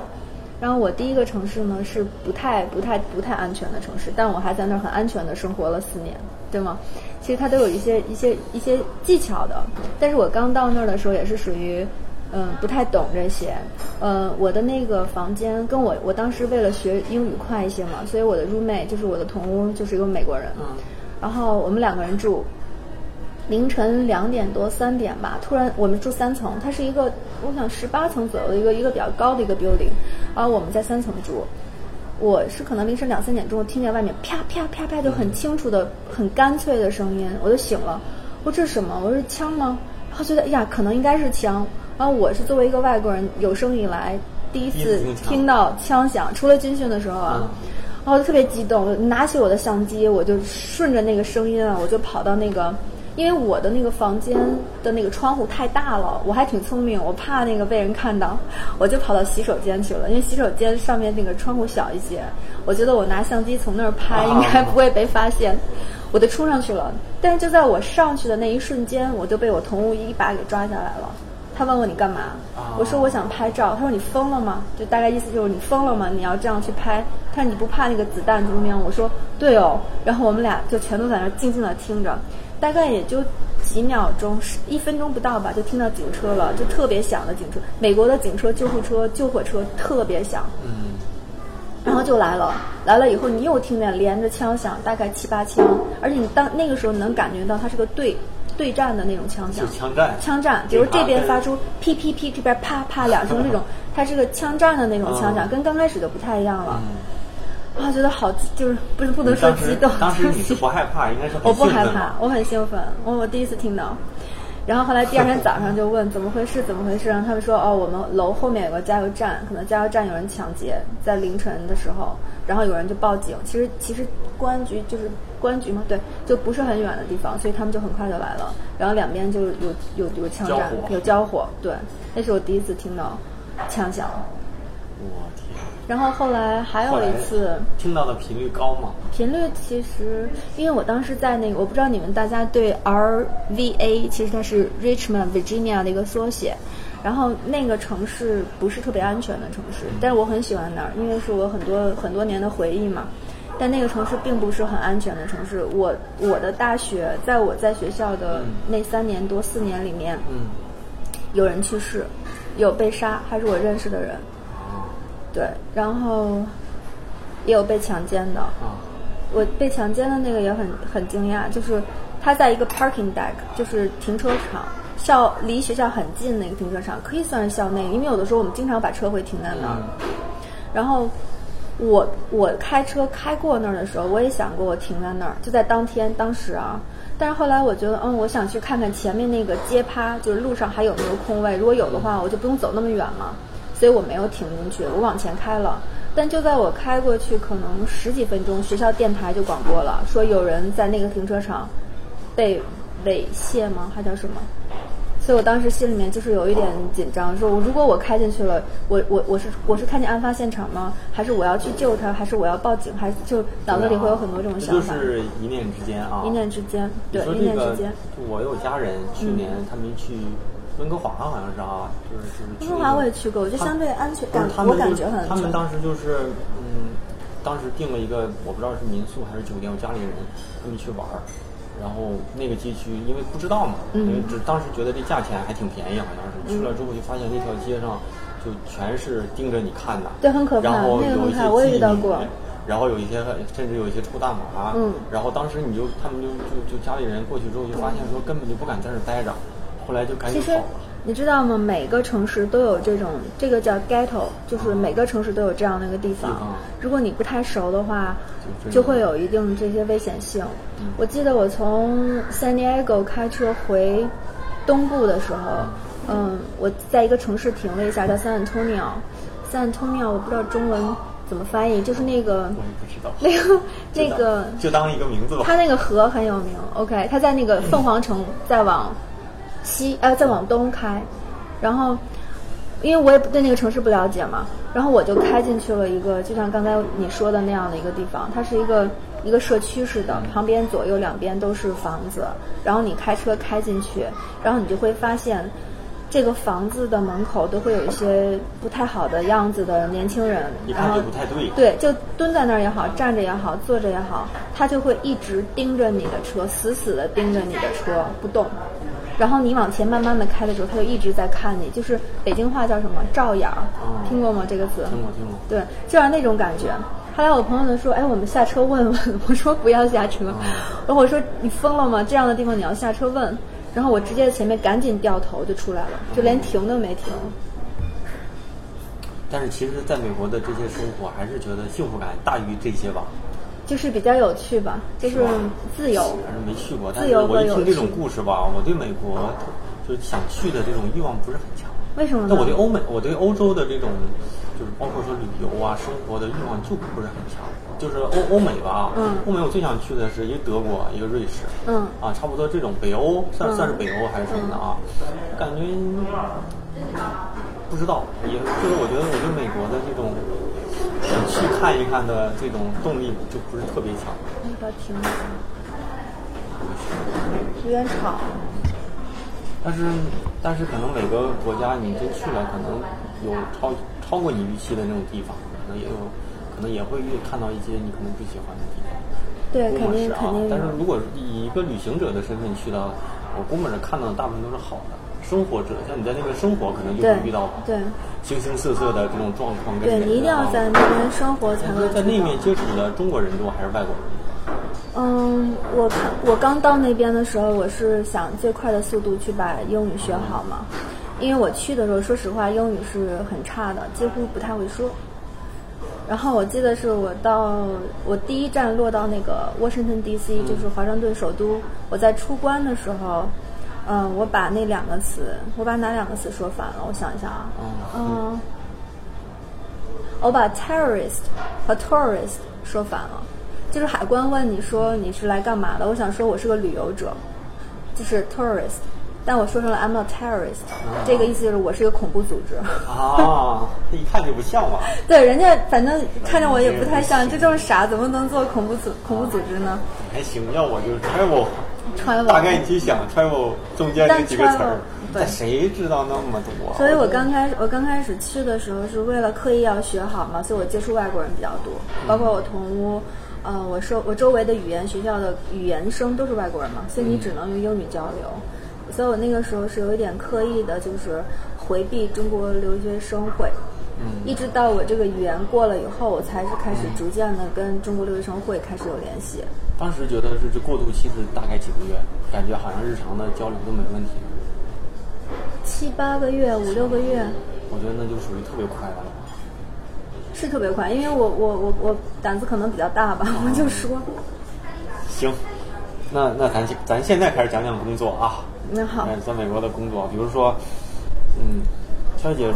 然后我第一个城市呢是不太不太不太安全的城市，但我还在那儿很安全的生活了四年，对吗？其实它都有一些一些一些技巧的，但是我刚到那儿的时候也是属于，嗯，不太懂这些。呃，我的那个房间跟我我当时为了学英语快一些嘛，所以我的 roommate 就是我的同屋就是一个美国人，然后我们两个人住。凌晨两点多三点吧，突然我们住三层，它是一个我想十八层左右的一个一个比较高的一个 building，然后我们在三层住。我是可能凌晨两三点钟听见外面啪啪啪啪就很清楚的很干脆的声音，我就醒了。我说这是什么？我说枪吗？然后觉得哎呀，可能应该是枪。然后我是作为一个外国人，有生以来第一次听到枪响，除了军训的时候啊，然后就特别激动，拿起我的相机，我就顺着那个声音啊，我就跑到那个。因为我的那个房间的那个窗户太大了，我还挺聪明，我怕那个被人看到，我就跑到洗手间去了。因为洗手间上面那个窗户小一些，我觉得我拿相机从那儿拍应该不会被发现，我就冲上去了。但是就在我上去的那一瞬间，我就被我同屋一把给抓下来了。他问我你干嘛？我说我想拍照。他说你疯了吗？就大概意思就是你疯了吗？你要这样去拍？他说你不怕那个子弹怎么样？我说对哦。然后我们俩就全都在那静静的听着。大概也就几秒钟，一分钟不到吧，就听到警车了，就特别响的警车。美国的警车、救护车、救火车特别响。嗯。然后就来了，来了以后，你又听见连着枪响，大概七八枪，而且你当那个时候能感觉到它是个对对战的那种枪响。枪战。枪战，比如这边发出噼噼噼，这边啪啪两声这种，它是个枪战的那种枪响，跟刚开始就不太一样了。啊，觉得好，就是不是不能说激动。当时你是 不害怕，应该是我不害怕，我很兴奋。我我第一次听到，然后后来第二天早上就问怎么回事，怎么回事？然后他们说哦，我们楼后面有个加油站，可能加油站有人抢劫，在凌晨的时候，然后有人就报警。其实其实公安局就是公安局嘛，对，就不是很远的地方，所以他们就很快就来了。然后两边就有有有枪战，有交火。对，那是我第一次听到枪响。我天！然后后来还有一次听到的频率高吗？频率其实，因为我当时在那个，我不知道你们大家对 RVA，其实它是 Richmond Virginia 的一个缩写。然后那个城市不是特别安全的城市，但是我很喜欢那儿，因为是我很多很多年的回忆嘛。但那个城市并不是很安全的城市。我我的大学，在我在学校的那三年多四年里面，嗯，有人去世，有被杀，还是我认识的人。对，然后也有被强奸的。我被强奸的那个也很很惊讶，就是他在一个 parking deck，就是停车场，校离学校很近那个停车场，可以算是校内，因为有的时候我们经常把车会停在那儿。然后我我开车开过那儿的时候，我也想过我停在那儿，就在当天当时啊。但是后来我觉得，嗯，我想去看看前面那个街趴，就是路上还有没有空位，如果有的话，我就不用走那么远了。所以我没有停进去，我往前开了。但就在我开过去可能十几分钟，学校电台就广播了，说有人在那个停车场被猥亵吗？还叫什么？所以我当时心里面就是有一点紧张，说我如果我开进去了，我我我是我是看见案发现场吗？还是我要去救他？还是我要报警？还是就脑子里会有很多这种想法。就是一念之间啊。一念之间，对，一念之间。我有家人去年他们去。温哥华好像是啊，就是就是。温哥华我也去过，我觉得相对安全感，我感觉很。他们当时就是嗯，当时订了一个我不知道是民宿还是酒店，我家里人他们去玩儿，然后那个街区因为不知道嘛，因为只当时觉得这价钱还挺便宜，好像是去了之后就发现那条街上就全是盯着你看的，对，很可怕。然后有一些我也遇到过。然后有一些甚至有一些抽大麻，嗯，然后当时你就他们就就就家里人过去之后就发现说根本就不敢在那待着，后来就赶紧跑了。你知道吗？每个城市都有这种，这个叫 ghetto，就是每个城市都有这样的一个地方。如果你不太熟的话，就会有一定这些危险性。我记得我从 San Diego 开车回东部的时候，嗯，我在一个城市停了一下，叫 San Antonio。San Antonio 我不知道中文。怎么翻译？就是那个，那个那个，就当一个名字吧。它那个河很有名。OK，它在那个凤凰城，再往西呃，再往东开。然后，因为我也对那个城市不了解嘛，然后我就开进去了一个，就像刚才你说的那样的一个地方。它是一个一个社区似的，旁边左右两边都是房子。然后你开车开进去，然后你就会发现。这个房子的门口都会有一些不太好的样子的年轻人，然后不太对，对，就蹲在那儿也好，站着也好，坐着也好，他就会一直盯着你的车，死死的盯着你的车不动。然后你往前慢慢的开的时候，他就一直在看你，就是北京话叫什么“照眼儿”，听过吗？这个词？听过，听过。对，就是那种感觉。后来我朋友就说：“哎，我们下车问问。”我说：“不要下车。”然后我说：“你疯了吗？这样的地方你要下车问？”然后我直接在前面赶紧掉头就出来了，就连停都没停。但是其实，在美国的这些生活，还是觉得幸福感大于这些吧。就是比较有趣吧，就是自由。还是没去过，但是我一听这种故事吧，我对美国就是想去的这种欲望不是很强。为什么？那我对欧美，我对欧洲的这种，就是包括说旅游啊、生活的欲望就不是很强。就是欧欧美吧，嗯，欧美我最想去的是一个德国，一个瑞士，嗯，啊，差不多这种北欧算算是北欧还是什么的啊？感觉不知道，也就是我觉得我对美国的这种想去看一看的这种动力就不是特别强。有点吵。但是但是可能每个国家你真去了，可能有超超过你预期的那种地方，可能也有。可能也会遇看到一些你可能不喜欢的地方，对，肯定肯定。但是如果以一个旅行者的身份去到，我估摸着看到的大部分都是好的。生活者像你在那边生活，可能就会遇到对形形色色的这种状况。对你一定要在那边生活才能。在那面接触的中国人多还是外国人多？嗯，我看我刚到那边的时候，我是想最快的速度去把英语学好嘛，因为我去的时候，说实话，英语是很差的，几乎不太会说。然后我记得是我到我第一站落到那个 Washington D.C.，就是华盛顿首都。我在出关的时候，嗯，我把那两个词，我把哪两个词说反了？我想一下啊，嗯，我把 terrorist 和 tourist 说反了。就是海关问你说你是来干嘛的？我想说我是个旅游者，就是 tourist。但我说成了 I'm a terrorist，这个意思就是我是一个恐怖组织。啊，这一看就不像嘛。对，人家反正看着我也不太像，就这么傻，怎么能做恐怖组恐怖组织呢？还行，要我就大概你去想 travel 中间这几个词儿，但谁知道那么多？所以我刚开始我刚开始去的时候是为了刻意要学好嘛，所以我接触外国人比较多，包括我同屋，呃，我说我周围的语言学校的语言生都是外国人嘛，所以你只能用英语交流。所以我那个时候是有一点刻意的，就是回避中国留学生会，嗯，一直到我这个语言过了以后，我才是开始逐渐的跟中国留学生会开始有联系。当时觉得是这过渡期是大概几个月，感觉好像日常的交流都没问题。七八个月，五六个月。我觉得那就属于特别快的了。是特别快，因为我我我我胆子可能比较大吧，我就说。行，那那咱咱现在开始讲讲工作啊。那好，在美国的工作，比如说，嗯，肖姐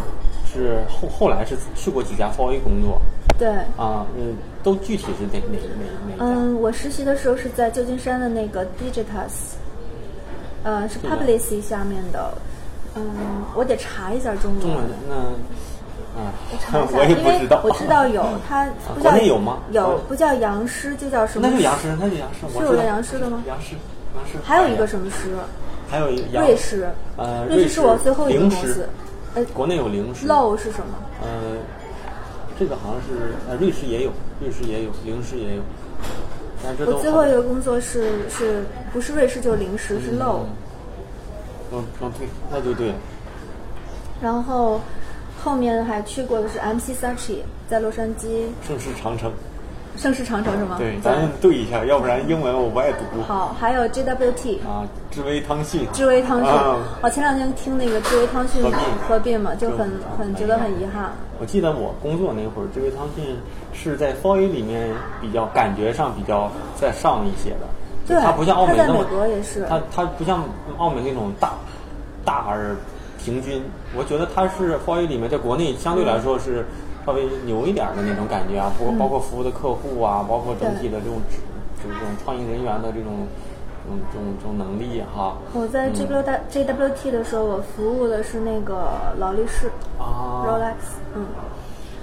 是后后来是去过几家 o A 工作，对，啊，嗯，都具体是哪哪哪哪家？嗯，我实习的时候是在旧金山的那个 Digitas，呃，是 Publicy 下面的，嗯，我得查一下中文。中文那，啊，我查一下，因为我知道有 它，国内有吗？有，不叫杨师，就叫什么？那就杨师，那就杨师，是有叫杨师的吗？杨师，杨师。还有一个什么师？还有一个瑞士，呃，瑞士是我最后一个公司。呃，国内有零食。Low 是什么？呃，这个好像是呃，瑞士也有，瑞士也有，零食也有。但这我最后一个工作是是不是瑞士就是零食是 Low。嗯嗯对，那就对了。然后后面还去过的是 MC Saatchi，在洛杉矶。盛世长城。盛世长城是吗？对，咱对一下，要不然英文我不爱读。好，还有 JWT 啊，知微汤逊。知微汤逊，我前两天听那个知微汤逊合并嘛，就很很觉得很遗憾。我记得我工作那会儿，知威汤逊是在 f o A 里面比较感觉上比较在上一些的。对，它不像澳美那么，它它不像澳美那种大大而平均。我觉得它是 f o A 里面在国内相对来说是。稍微牛一点的那种感觉啊，包括包括服务的客户啊，包括整体的这种，就是这种创意人员的这种，这种这种这种能力哈。我在 J W J W T 的时候，我服务的是那个劳力士啊，Rolex，嗯。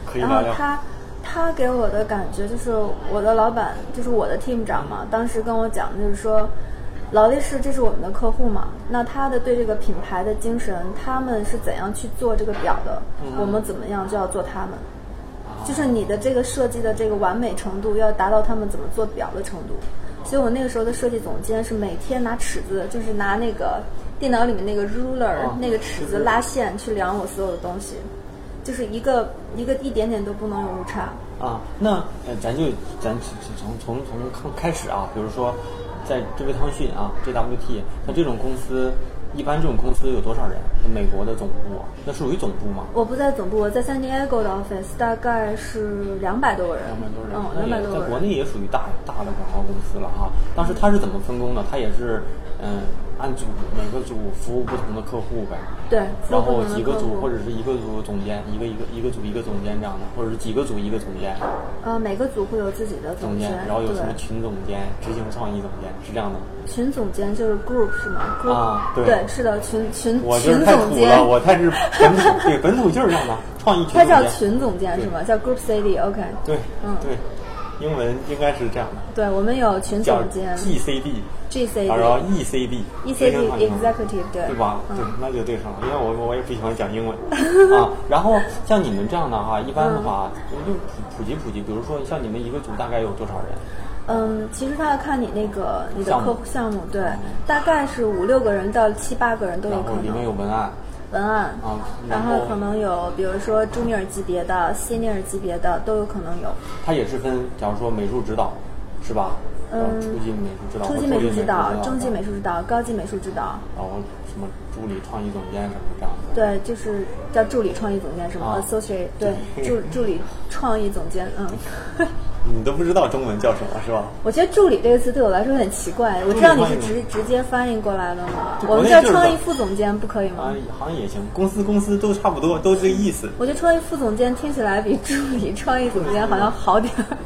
可以然后他他给我的感觉就是，我的老板就是我的 team 长嘛，当时跟我讲就是说。劳力士，这是我们的客户嘛？那他的对这个品牌的精神，他们是怎样去做这个表的？我们怎么样就要做他们？就是你的这个设计的这个完美程度，要达到他们怎么做表的程度。所以我那个时候的设计总监是每天拿尺子，就是拿那个电脑里面那个 ruler 那个尺子拉线去量我所有的东西，就是一个一个一点点都不能有误差。啊，那呃，咱就咱从从从开始啊，比如说。在这个汤逊啊，JWT，像这种公司，一般这种公司有多少人？美国的总部，那属于总部吗？我不在总部，我在 San Diego 的 office，大概是两百多个人。两百多人，嗯，两百多人。在国内也属于大大的广告公司了哈。当时他是怎么分工的？他也是，嗯。按组每个组服务不同的客户呗，对，然后几个组或者是一个组总监，一个一个一个组一个总监这样的，或者是几个组一个总监。呃，每个组会有自己的总监，然后有什么群总监、执行创意总监，是这样的。群总监就是 group 是吗？啊，对，是的，群群群总监。我太是本土，对本土就是这样的创意群。他叫群总监是吗？叫 group CD，OK。对，嗯，对。英文应该是这样的。对，我们有群总监。G C D。G C D。然后 E C D。E C D Executive 对。对吧？对，那就对上了，因为我我也不喜欢讲英文 啊。然后像你们这样的哈，一般的话，我就普普及普及。比如说像你们一个组大概有多少人？嗯，其实他要看你那个你的客户项目，对，大概是五六个人到七八个人都有可能。里面有文案。文案啊，然后可能有，比如说 junior 级别的、senior 级别的都有可能有。它也是分，假如说美术指导，是吧？嗯，初级美术指导、初级美术指导、中级美术指导、高级美术指导。然后什么助理创意总监什么这样的。对，就是叫助理创意总监是吗？Associate 对，助助理创意总监，嗯。你都不知道中文叫什么是吧？我觉得“助理”这个词对我来说很奇怪。我知道你是直直接翻译过来的吗？我们叫创意副总监不可以吗？啊，好像也行。公司公司都差不多，都这个意思。我觉得创意副总监听起来比助理创意总监好像好点儿。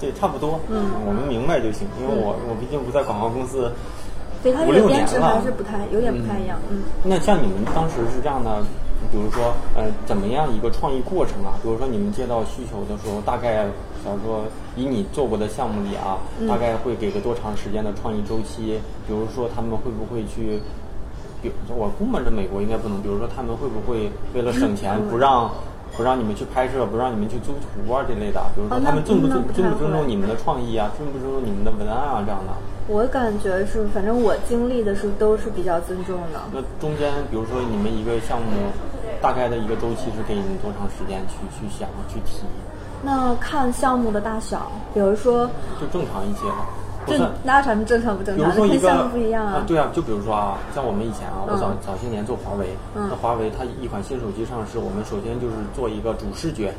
对，差不多。嗯，我们明白就行。因为我我毕竟不在广告公司，对他这个编制还是不太有点不太一样。嗯。那像你们当时是这样的。比如说，呃，怎么样一个创意过程啊？比如说你们接到需求的时候，大概，假如说以你做过的项目里啊，大概会给个多长时间的创意周期？比如说他们会不会去，比如我估摸着美国应该不能。比如说他们会不会为了省钱不让不让你们去拍摄，不让你们去租图啊这类的？比如说他们尊不尊尊不尊重你们的创意啊？尊不尊重你们的文案啊这样的？我感觉是，反正我经历的是都是比较尊重的。那中间，比如说你们一个项目，大概的一个周期是给你们多长时间去去想去提？那看项目的大小，比如说就正常一些吧。就拉长正常不正常？比如说一个项目不一样啊。对啊，就比如说啊，像我们以前啊，我早早些年做华为，那华为它一款新手机上市，我们首先就是做一个主视觉。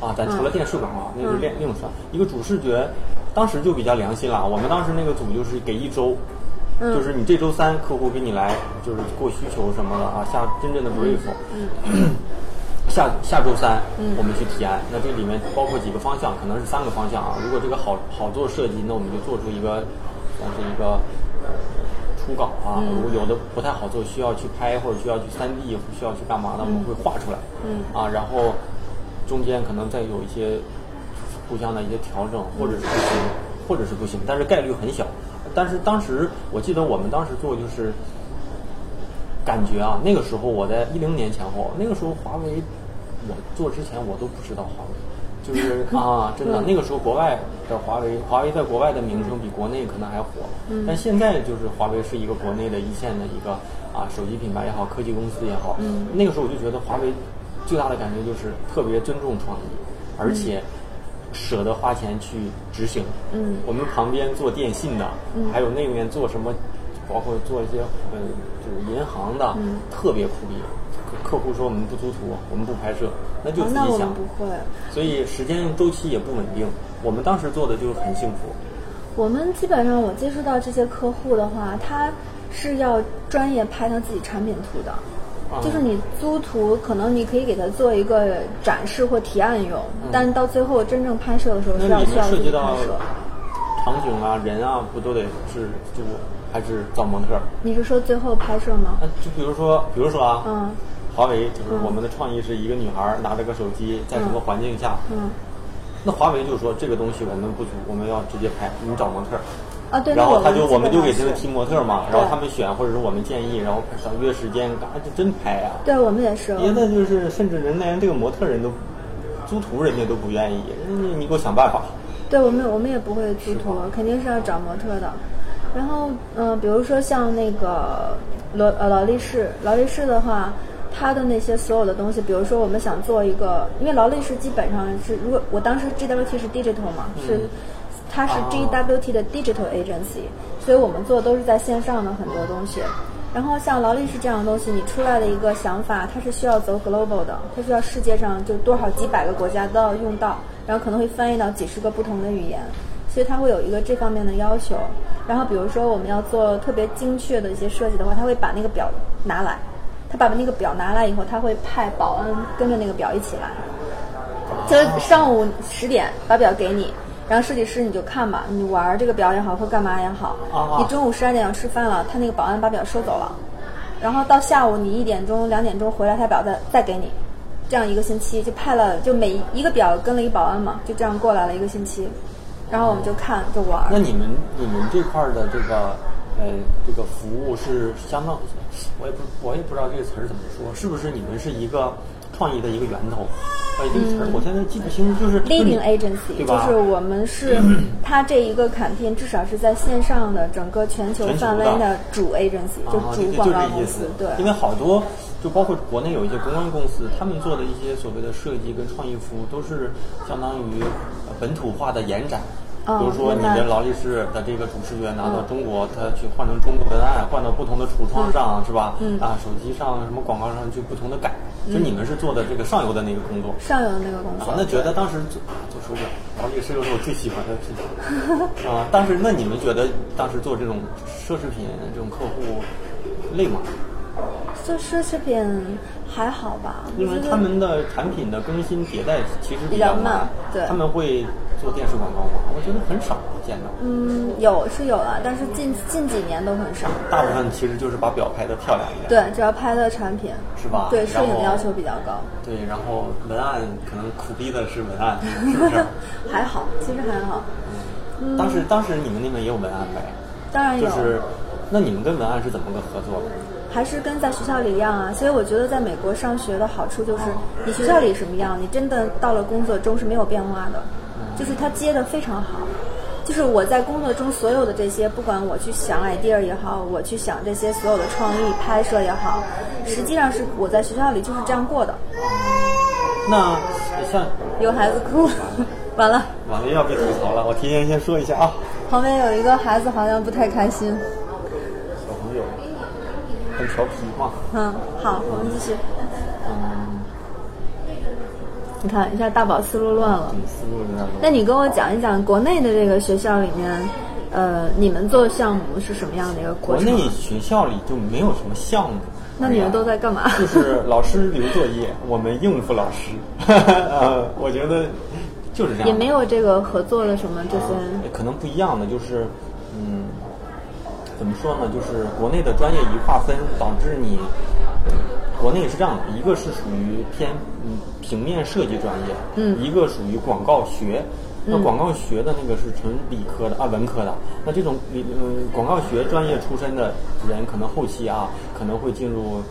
啊，咱除了电视广告，那是另另算。一个主视觉，当时就比较良心了。我们当时那个组就是给一周，就是你这周三客户给你来，就是过需求什么的啊，下真正的 brief。下下周三我们去提案，那这里面包括几个方向，可能是三个方向啊。如果这个好好做设计，那我们就做出一个算是一个初稿啊。如果有的不太好做，需要去拍或者需要去三 D，需要去干嘛的，我们会画出来。啊，然后。中间可能再有一些互相的一些调整，或者是不行，或者是不行，但是概率很小。但是当时我记得我们当时做就是感觉啊，那个时候我在一零年前后，那个时候华为，我做之前我都不知道华为，就是 啊，真的那个时候国外的华为，华为在国外的名声比国内可能还火。嗯但现在就是华为是一个国内的一线的一个啊手机品牌也好，科技公司也好。嗯那个时候我就觉得华为最大的感觉就是特别尊重创意，而且舍得花钱去执行。嗯我们旁边做电信的，嗯还有那边做什么，包括做一些呃就是银行的，嗯特别苦逼。客客户说我们不租图，我们不拍摄，那就哦自己想。那我们不会。所以时间周期也不稳定。我们当时做的就是很幸福。我们基本上我接触到这些客户的话，他是要专业拍他自己产品图的。啊就是你租图，可能你可以给他做一个展示或提案用，但到最后真正拍摄的时候是要需要到己拍摄。场景啊、人啊，不都得是就还是找模特儿？你是说最后拍摄吗？啊就比如说，比如说啊，嗯华为就是嗯我们的创意是一个女孩拿着个手机，在什么环境下？嗯，那华为就说这个东西我们不租，我们要直接拍，你找模特儿。啊对，然后他就我们就给他们提模特嘛，然后他们选或者是我们建议，然后想约时间，嘎就真拍呀、对我们也是。别的就是甚至人连这个模特人都租图，人家都不愿意，人家你给我想办法。对我们我们也不会租图，肯定是要找模特的。然后嗯、呃比如说像那个劳呃劳力士，劳力士的话，它的那些所有的东西，比如说我们想做一个，因为劳力士基本上是，如果我当时 GWT 是 digital 嘛，是它是啊 GWT 的 digital agency，所以我们做的都是在线上的很多东西。然后像劳力士这样的东西，你出来的一个想法，它是需要走 global 的，它需要世界上就多少几百个国家都要用到，然后可能会翻译到几十个不同的语言，所以它会有一个这方面的要求。然后比如说我们要做特别精确的一些设计的话，他会把那个表拿来，他把那个表拿来以后，他会派保安跟着那个表一起来，就是上午十点把表给你，然后设计师你就看吧，你玩这个表也好或干嘛也好，啊你中午十二点要吃饭了，他那个保安把表收走了，然后到下午你一点钟两点钟回来，他表再再给你，这样一个星期就派了，就每一个表跟了一保安嘛，就这样过来了一个星期，然后我们就看就玩。那你们你们这块儿的这个呃这个服务是相当，我也不我也不知道这个词儿怎么说，是不是你们是一个创意的一个源头？呃，这个词儿我现在记不清，就是 Leading agency 就是我们是它这一个 campaign 至少是在线上的整个全球范围的的主 agency，就啊，主广告公。司对，因为好多就包括国内有一些公关公司，他们做的一些所谓的设计跟创意服务，都是相当于呃本土化的延展。哦比如说，你的劳力士的这个主视觉拿到嗯中国，它去换成中国文案，换到不同的橱窗上，是吧？嗯啊，手机上什么广告上去不同的改。就你们是做的这个上游的那个工作。上游的那个工作啊，。那觉得当时做做手表，劳力士又是我最喜欢的品牌 啊。当时那你们觉得当时做这种奢侈品这种客户累吗？做奢侈品还好吧？因为他们的产品的更新迭代其实比较较慢对他们会做电视广告吗？我觉得很少见到，嗯，有是有了，但是近近几年都很少。大部分其实就是把表拍的漂亮一点。对，只要拍的产品是吧对，摄影要求比较高。对，然后文案可能苦逼的是文案，是不是？还好，其实还好。嗯当时当时你们那边也有文案呗？当然有，就是，那你们跟文案是怎么个合作的？还是跟在学校里一样啊。所以我觉得在美国上学的好处就是，你学校里什么样，你真的到了工作中是没有变化的，就是他接的非常好。就是我在工作中所有的这些，不管我去想 idea 也好，我去想这些所有的创意拍摄也好，实际上是我在学校里就是这样过的。那像有孩子哭了，完了，网页要被吐槽了，我提前先说一下啊，旁边有一个孩子好像不太开心。调皮嘛，嗯，好，我们继续。嗯，你看一下大宝思路乱了。思路乱了。那你跟我讲一讲国内的这个学校里面，呃，你们做项目是什么样的一个过程？国内学校里就没有什么项目，那你们都在干嘛？就是老师留作业，我们应付老师。呃，我觉得就是这样。也没有这个合作的什么这些。呃可能不一样的就是，嗯，怎么说呢？就是国内的专业一划分，导致你国内是这样的，一个是属于偏嗯平面设计专业，嗯一个属于广告学，那广告学的那个是纯理科的啊，文科的。那这种理嗯广告学专业出身的人，可能后期啊可能会进入，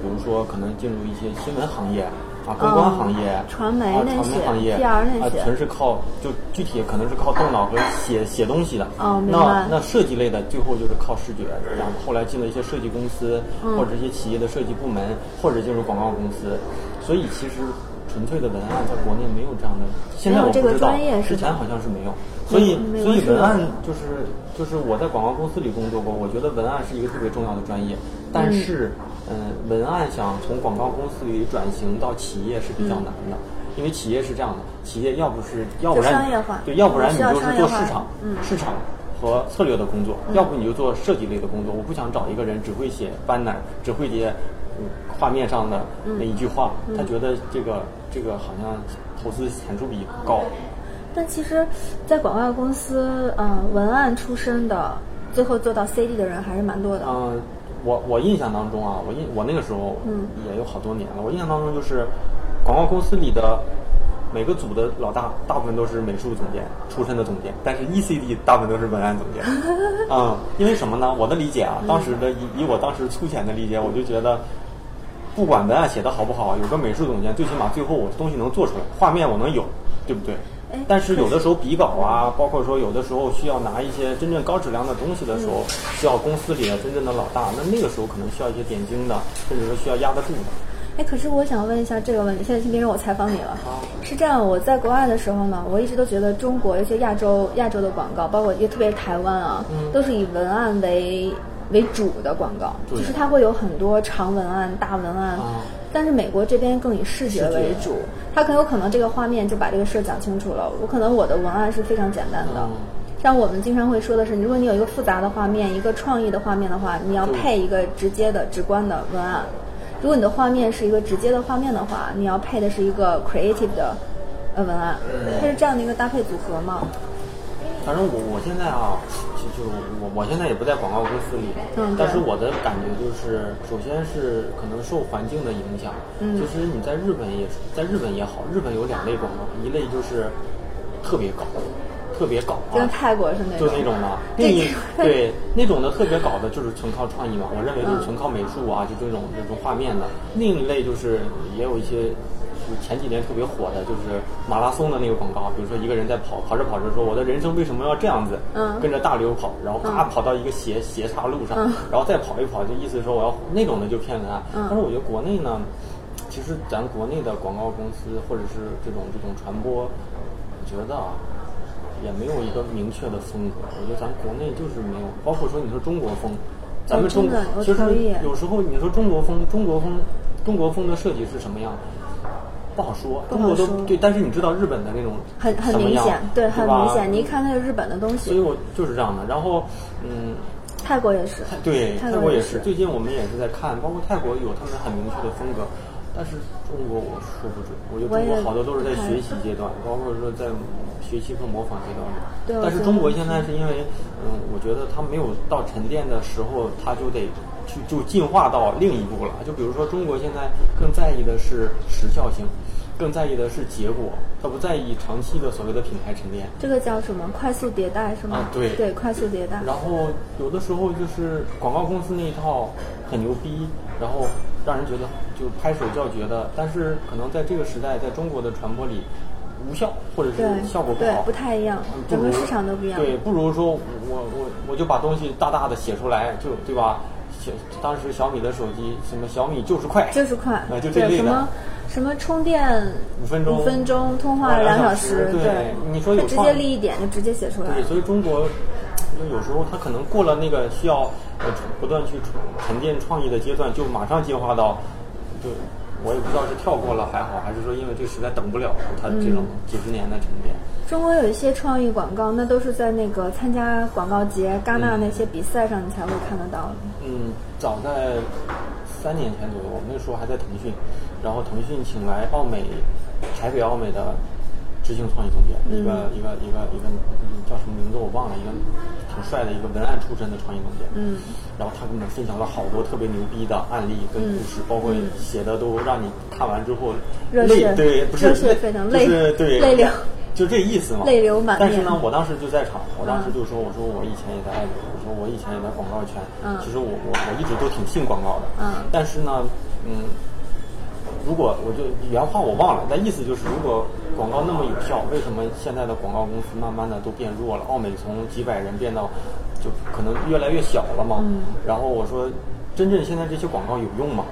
比如说可能进入一些新闻行业。啊，公关行业、传媒那些、P R 那些，全是靠就具体可能是靠动脑和写写东西的。哦，明白。那那设计类的最后就是靠视觉，然后后来进了一些设计公司，或者一些企业的设计部门，或者进入广告公司。所以其实纯粹的文案在国内没有这样的，现在我不知道，之前好像是没有。所以所以文案就是就是我在广告公司里工作过，我觉得文案是一个特别重要的专业，但是。嗯，文案想从广告公司里转型到企业是比较难的，因为企业是这样的，企业要不是要不然对，要不然你就是做市场，市场和策略的工作，要不你就做设计类的工作。我不想找一个人只会写 banner，只会写画面上的那一句话，他觉得这个这个好像投资产出比高。但其实，在广告公司，嗯，文案出身的，最后做到 CD 的人还是蛮多的。嗯。我我印象当中啊，我印我那个时候也有好多年了。我印象当中就是，广告公司里的每个组的老大，大部分都是美术总监出身的总监，但是 ECD 大部分都是文案总监。嗯，因为什么呢？我的理解啊，当时的以以我当时粗浅的理解，我就觉得，不管文案写的好不好，有个美术总监，最起码最后我东西能做出来，画面我能有，对不对？但是有的时候比稿啊，包括说有的时候需要拿一些真正高质量的东西的时候，需要公司里的真正的老大，那那个时候可能需要一些点睛的，甚至说需要压得住的。哎，可是我想问一下这个问题，现在先别让我采访你了。是这样，我在国外的时候呢，我一直都觉得中国一些亚洲亚洲的广告，包括也特别台湾啊，都是以文案为为主的广告，就是它会有很多长文案、大文案。但是美国这边更以视觉为主，它很有可能这个画面就把这个事儿讲清楚了。我可能我的文案是非常简单的，像我们经常会说的是，如果你有一个复杂的画面，一个创意的画面的话，你要配一个直接的、直观的文案。如果你的画面是一个直接的画面的话，你要配的是一个 creative 的呃文案。它是这样的一个搭配组合吗？反正我我现在啊。就就我我现在也不在广告公司里，但是我的感觉就是，首先是可能受环境的影响。其实你在日本也在日本也好，日本有两类广告，一类就是特别搞，特别搞啊，跟泰国是那就那种的。另一对 那种的特别搞的，就是纯靠创意嘛。我认为就是纯靠美术啊，就这种这种画面的。另一类就是也有一些。前几年特别火的就是马拉松的那个广告，比如说一个人在跑，跑着跑着说：“我的人生为什么要这样子？”嗯，跟着大流跑，然后咔跑到一个斜斜岔路上，然后再跑一跑，就意思说我要那种的就骗文案。但是我觉得国内呢，其实咱国内的广告公司或者是这种这种传播，我觉得啊，也没有一个明确的风格。我觉得咱国内就是没有，包括说你说中国风，咱们中其实有时候你说中国风，中国风，中国风的设计是什么样？不好说，中国都对，但是你知道日本的那种很很明显，对，很明显。你一看那个日本的东西，所以我就是这样的。然后，嗯，泰国也是，对，泰国也是。最近我们也是在看，包括泰国有他们很明确的风格，但是中国我说不准。我觉得中国好多都是在学习阶段，包括说在学习和模仿阶段。对。但是中国现在是因为，嗯，我觉得它没有到沉淀的时候，它就得。去就进化到另一步了，就比如说中国现在更在意的是时效性，更在意的是结果，它不在意长期的所谓的品牌沉淀。这个叫什么？快速迭代是吗？啊，对对，快速迭代。然后有的时候就是广告公司那一套很牛逼，然后让人觉得就拍手叫绝的，但是可能在这个时代，在中国的传播里无效，或者是效果不好，不太一样，整个市场都不一样。对，不如说我我我就把东西大大的写出来，就对吧？当时小米的手机，什么小米就是快，就是快，啊，就这类的。什么什么充电五分钟，五分钟通话两小时，对，你说有直接立一点就直接写出来。对，所以中国就有时候他可能过了那个需要呃不断去沉淀创意的阶段，就马上进化到，就我也不知道是跳过了还好，还是说因为这个实在等不了它这种几十年的沉淀。中国有一些创意广告，那都是在那个参加广告节、戛纳那些比赛上，你才会看得到。嗯，早在三年前左右，我们那时候还在腾讯，然后腾讯请来奥美台北奥美的执行创意总监，一个一个一个一个叫什么名字我忘了，一个挺帅的一个文案出身的创意总监。嗯，然后他跟我们分享了好多特别牛逼的案例跟故事，包括写的都让你看完之后泪对不是非常泪对泪流。就这意思嘛。泪流满面。但是呢，我当时就在场，我当时就说，我说我以前也在爱我说我以前也在广告圈。嗯。其实我我我一直都挺信广告的。嗯。但是呢，嗯，如果我就原话我忘了，但意思就是，如果广告那么有效，为什么现在的广告公司慢慢的都变弱了？奥美从几百人变到就可能越来越小了嘛。嗯。然后我说，真正现在这些广告有用吗？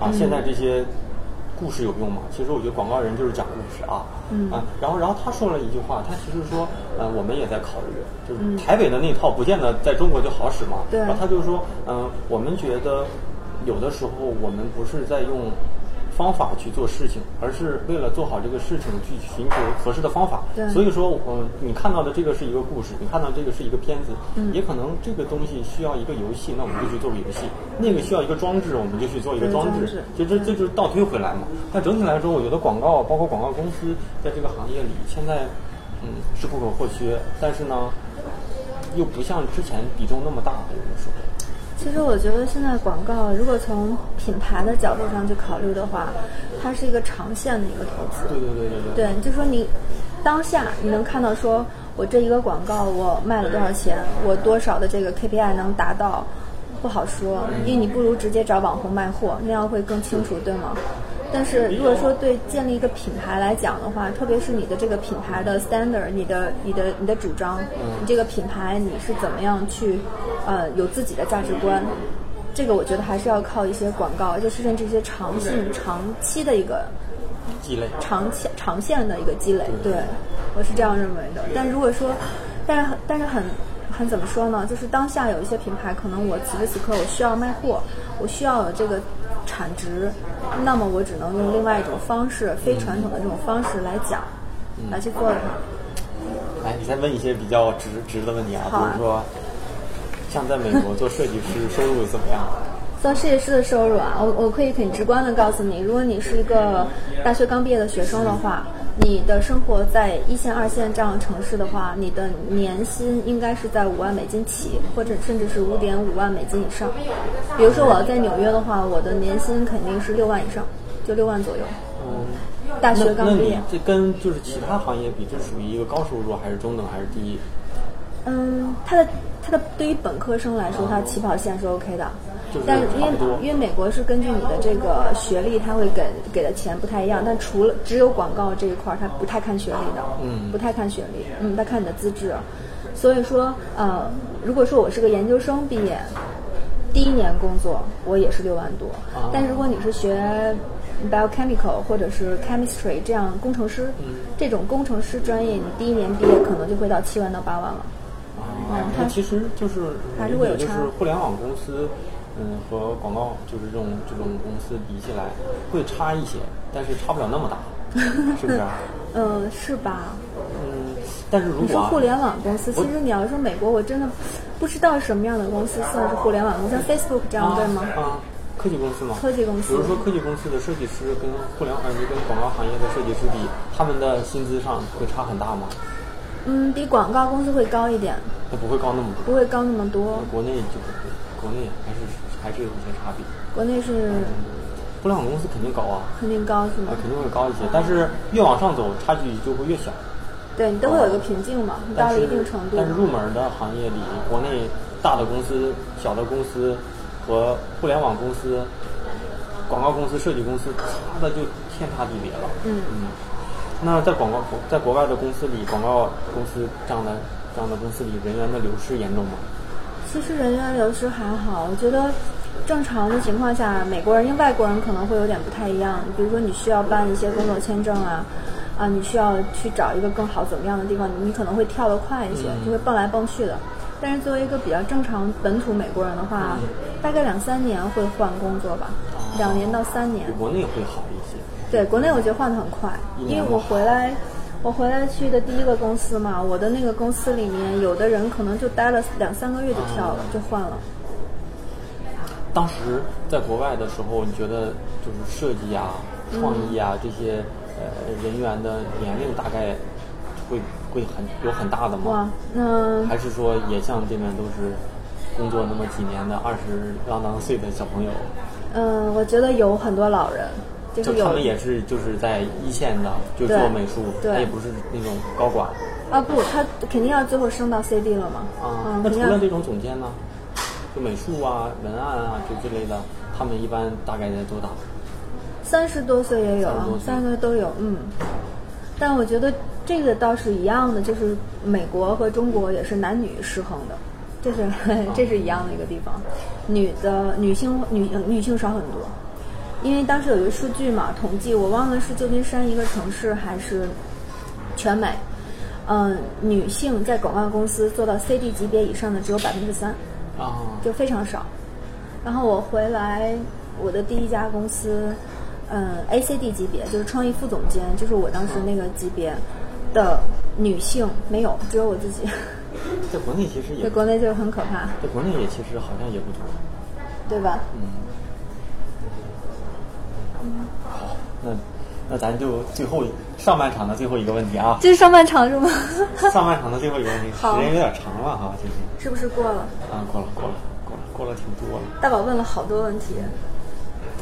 啊，现在这些。故事有用吗？其实我觉得广告人就是讲故事啊，啊，然后然后他说了一句话，他其实说，呃，我们也在考虑，就是台北的那套不见得在中国就好使嘛。对。然后他就说，嗯，我们觉得有的时候我们不是在用。方法去做事情，而是为了做好这个事情去寻求合适的方法。对，所以说，嗯，你看到的这个是一个故事，你看到这个是一个片子，嗯，也可能这个东西需要一个游戏，那我们就去做个游戏；那个需要一个装置，我们就去做一个装置。就这这就是倒推回来嘛。但整体来说，我觉得广告，包括广告公司，在这个行业里，现在嗯是不可或缺，但是呢，又不像之前比重那么大，有的时候。其实我觉得现在广告，如果从品牌的角度上去考虑的话，它是一个长线的一个投资。对对对对对。对，就说你当下你能看到，说我这一个广告我卖了多少钱，我多少的这个 KPI 能达到，不好说，因为你不如直接找网红卖货，那样会更清楚，对吗？但是如果说对建立一个品牌来讲的话，特别是你的这个品牌的 standard，你的你的你的主张，你这个品牌你是怎么样去，呃，有自己的价值观，这个我觉得还是要靠一些广告，就是甚至一些长性、长期的一个积累，长期长线的一个积累。对，我是这样认为的。但如果说，但是但是很很怎么说呢？就是当下有一些品牌，可能我此时此刻我需要卖货，我需要有这个。产值，那么我只能用另外一种方式，非传统的这种方式来讲，来去做它。来，你再问一些比较直直的问题啊，比如说，像在美国做设计师收入怎么样？做设计师的收入啊，我我可以很直观的告诉你，如果你是一个大学刚毕业的学生的话。你的生活在一线、二线这样的城市的话，你的年薪应该是在五万美金起，或者甚至是五点五万美金以上。比如说我要在纽约的话，我的年薪肯定是六万以上，就六万左右。嗯，大学刚毕业。这跟就是其他行业比，这属于一个高收入还是中等还是低？嗯，它的它的对于本科生来说，它起跑线是 OK 的。但是因为因为美国是根据你的这个学历，他会给给的钱不太一样。但除了只有广告这一块儿，他不太看学历的，嗯，不太看学历，嗯，他看你的资质。所以说，呃，如果说我是个研究生毕业，第一年工作我也是六万多。但如果你是学 biochemical 或者是 chemistry 这样工程师，这种工程师专业，你第一年毕业可能就会到七万到八万了。啊，它其实就是还是会有。就是互联网公司。嗯，和广告就是这种这种公司比起来会差一些，但是差不了那么大，是不是？嗯，是吧？嗯，但是如果你说互联网公司，其实你要说美国，我真的不知道什么样的公司算是互联网公司，像 Facebook 这样对吗？啊，科技公司吗？科技公司。比如说科技公司的设计师跟互联网，就跟广告行业的设计师比，他们的薪资上会差很大吗？嗯，比广告公司会高一点。它不会高那么多。不会高那么多。国内就不会，国内还是。还是有一些差别。国内是互联网公司肯定高啊，肯定高是吗？肯定会高一些，但是越往上走，差距就会越小。对你都会有一个瓶颈嘛，到了一定程度。但是入门的行业里，国内大的公司、小的公司和互联网公司、广告公司、设计公司差的就天差地别了。嗯嗯。那在广告在国外的公司里，广告公司这样的这样的公司里，人员的流失严重吗？其实人员流失还好，我觉得正常的情况下，美国人因为外国人可能会有点不太一样。比如说你需要办一些工作签证啊，啊，你需要去找一个更好怎么样的地方，你可能会跳得快一些，就会蹦来蹦去的。但是作为一个比较正常本土美国人的话，大概两三年会换工作吧，两年到三年。国内会好一些。对，国内我觉得换的很快，因为我回来。我回来去的第一个公司嘛，我的那个公司里面，有的人可能就待了两三个月就跳了，就换了。当时在国外的时候，你觉得就是设计啊、创意啊这些呃人员的年龄大概会会很有很大的吗？哇，那还是说也像这边都是工作那么几年的二十郎当岁的小朋友？嗯，我觉得有很多老人。就他们也是就是在一线的，就做美术，他也不是那种高管。啊不，他肯定要最后升到 CD 了嘛。啊，那除了这种总监呢，就美术啊、文案啊就之类的，他们一般大概在多大？三十多岁也有，三十多岁都有，嗯。但我觉得这个倒是一样的，就是美国和中国也是男女失衡的，这是这是一样的一个地方，女的女性女女性少很多，因为当时有一个数据嘛，统计我忘了是旧金山一个城市还是全美，嗯，女性在广告公司做到 CD 级别以上的只有百分之三，啊，就非常少。然后我回来我的第一家公司。嗯，ACD 级别就是创意副总监，就是我当时那个级别的女性没有，只有我自己。在国内其实也，在国内就很可怕。在国内也其实好像也不多，对吧？嗯。那那咱就最后上半场的最后一个问题啊。这是上半场是吗？上半场的最后一个问题，时间有点长了哈，今天。是不是过了？啊，过了，过了，过了，过了挺多了。大宝问了好多问题。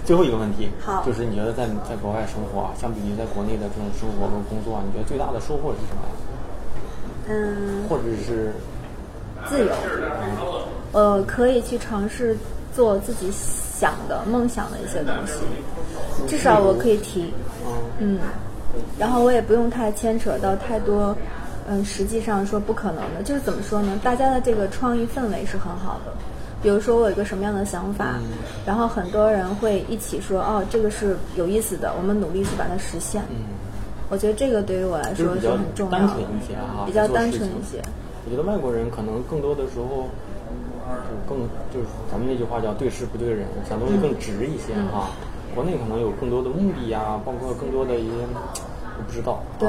最后一个问题，好，就是你觉得在在国外生活啊，相比于在国内的这种生活和工作啊，你觉得最大的收获是什么？嗯，或者是自由，呃，可以去尝试做自己想的梦想的一些东西，至少我可以提，嗯，然后我也不用太牵扯到太多，嗯，实际上说不可能的，就是怎么说呢？大家的这个创意氛围是很好的。比如说我有一个什么样的想法，然后很多人会一起说哦，这个是有意思的，我们努力去把它实现。嗯，我觉得这个对于我来说是很重要的。单纯一些哈，比较单纯一些。我觉得外国人可能更多的时候，就更就是咱们那句话叫对事不对人，想东西更直一些哈。国内可能有更多的目的呀，包括更多的一些我不知道。对，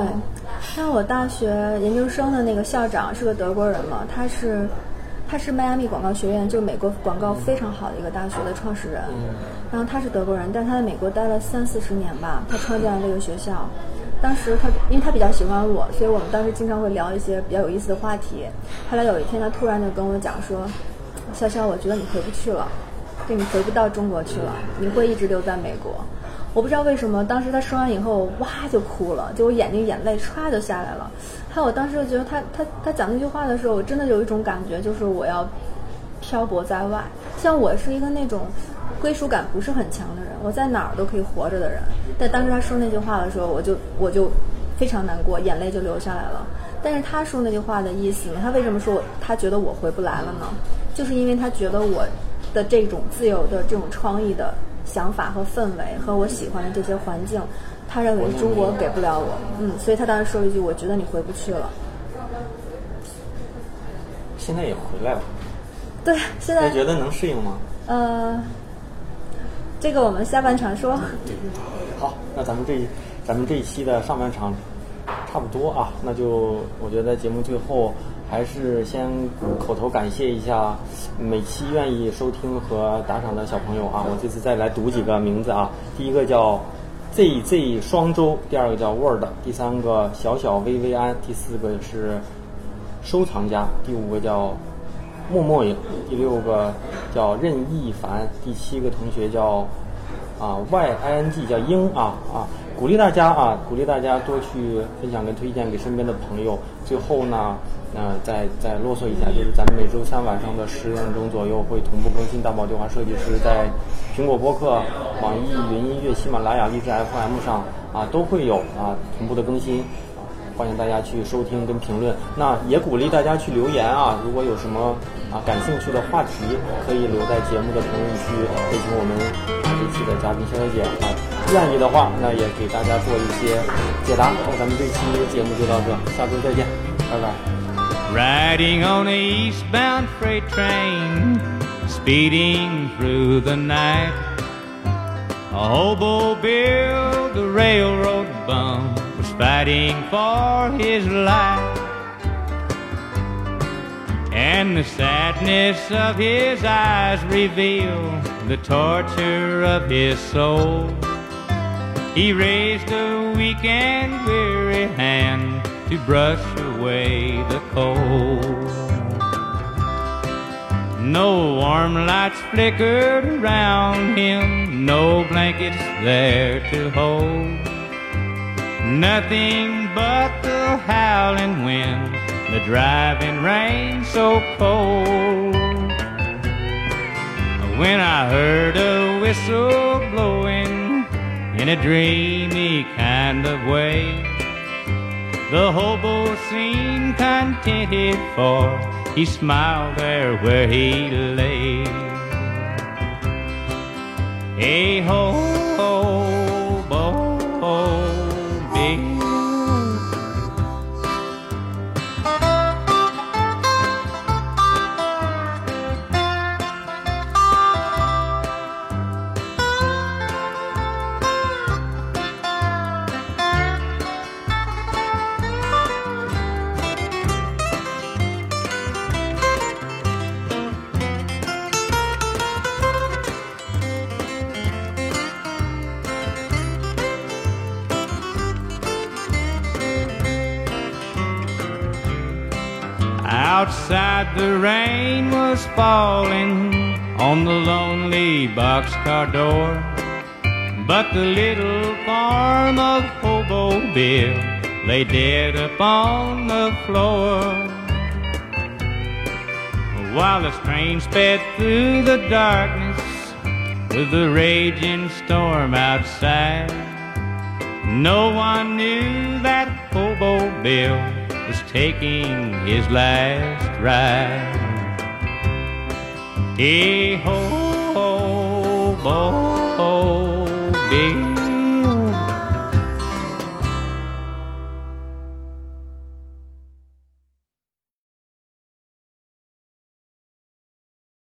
像我大学研究生的那个校长是个德国人嘛，他是。他是迈阿密广告学院，就是美国广告非常好的一个大学的创始人。然后他是德国人，但他在美国待了三四十年吧。他创建了这个学校。当时他，因为他比较喜欢我，所以我们当时经常会聊一些比较有意思的话题。后来有一天，他突然就跟我讲说：“潇潇，我觉得你回不去了，就你回不到中国去了，你会一直留在美国。”我不知道为什么，当时他说完以后，哇就哭了，就我眼睛眼泪唰就下来了。还有，我当时就觉得他他他讲那句话的时候，我真的有一种感觉，就是我要漂泊在外。像我是一个那种归属感不是很强的人，我在哪儿都可以活着的人。但当时他说那句话的时候，我就我就非常难过，眼泪就流下来了。但是他说那句话的意思呢？他为什么说他觉得我回不来了呢？就是因为他觉得我的这种自由的这种创意的。想法和氛围和我喜欢的这些环境，他认为中国给不了我，嗯，所以他当时说了一句：“我觉得你回不去了。”现在也回来了。对，现在觉得能适应吗？呃，这个我们下半场说。好，那咱们这咱们这一期的上半场差不多啊，那就我觉得节目最后。还是先口头感谢一下每期愿意收听和打赏的小朋友啊！我这次再来读几个名字啊，第一个叫 ZZ 双周，第二个叫 Word，第三个小小薇薇安，第四个是收藏家，第五个叫默默影，第六个叫任意凡，第七个同学叫啊 YING 叫英啊啊！鼓励大家啊，鼓励大家多去分享跟推荐给身边的朋友。最后呢。那再再啰嗦一下，就是咱们每周三晚上的十点钟左右会同步更新大宝对话设计师，在苹果播客、网易云音乐、喜马拉雅、荔枝 FM 上啊都会有啊同步的更新，欢迎大家去收听跟评论。那也鼓励大家去留言啊，如果有什么啊感兴趣的话题，可以留在节目的评论区，可以请我们啊这期的嘉宾肖小姐啊愿意的话，那也给大家做一些解答。那咱们这期节目就到这，下周再见，拜拜。Riding on a eastbound freight train, speeding through the night. A hobo Bill, the railroad bum, was fighting for his life. And the sadness of his eyes reveal the torture of his soul. He raised a weak and weary hand to brush away the cold. No warm lights flickered around him, no blankets there to hold. Nothing but the howling wind, the driving rain so cold. When I heard a whistle blowing in a dreamy kind of way, the hobo seemed contented for he smiled there where he lay. Hey ho, hobo, Outside the rain was falling on the lonely boxcar door. But the little farm of Hobo Bill lay dead upon the floor. While the train sped through the darkness with the raging storm outside, no one knew that Hobo Bill was taking his last ride. Hey ho, ho, bo, ho, big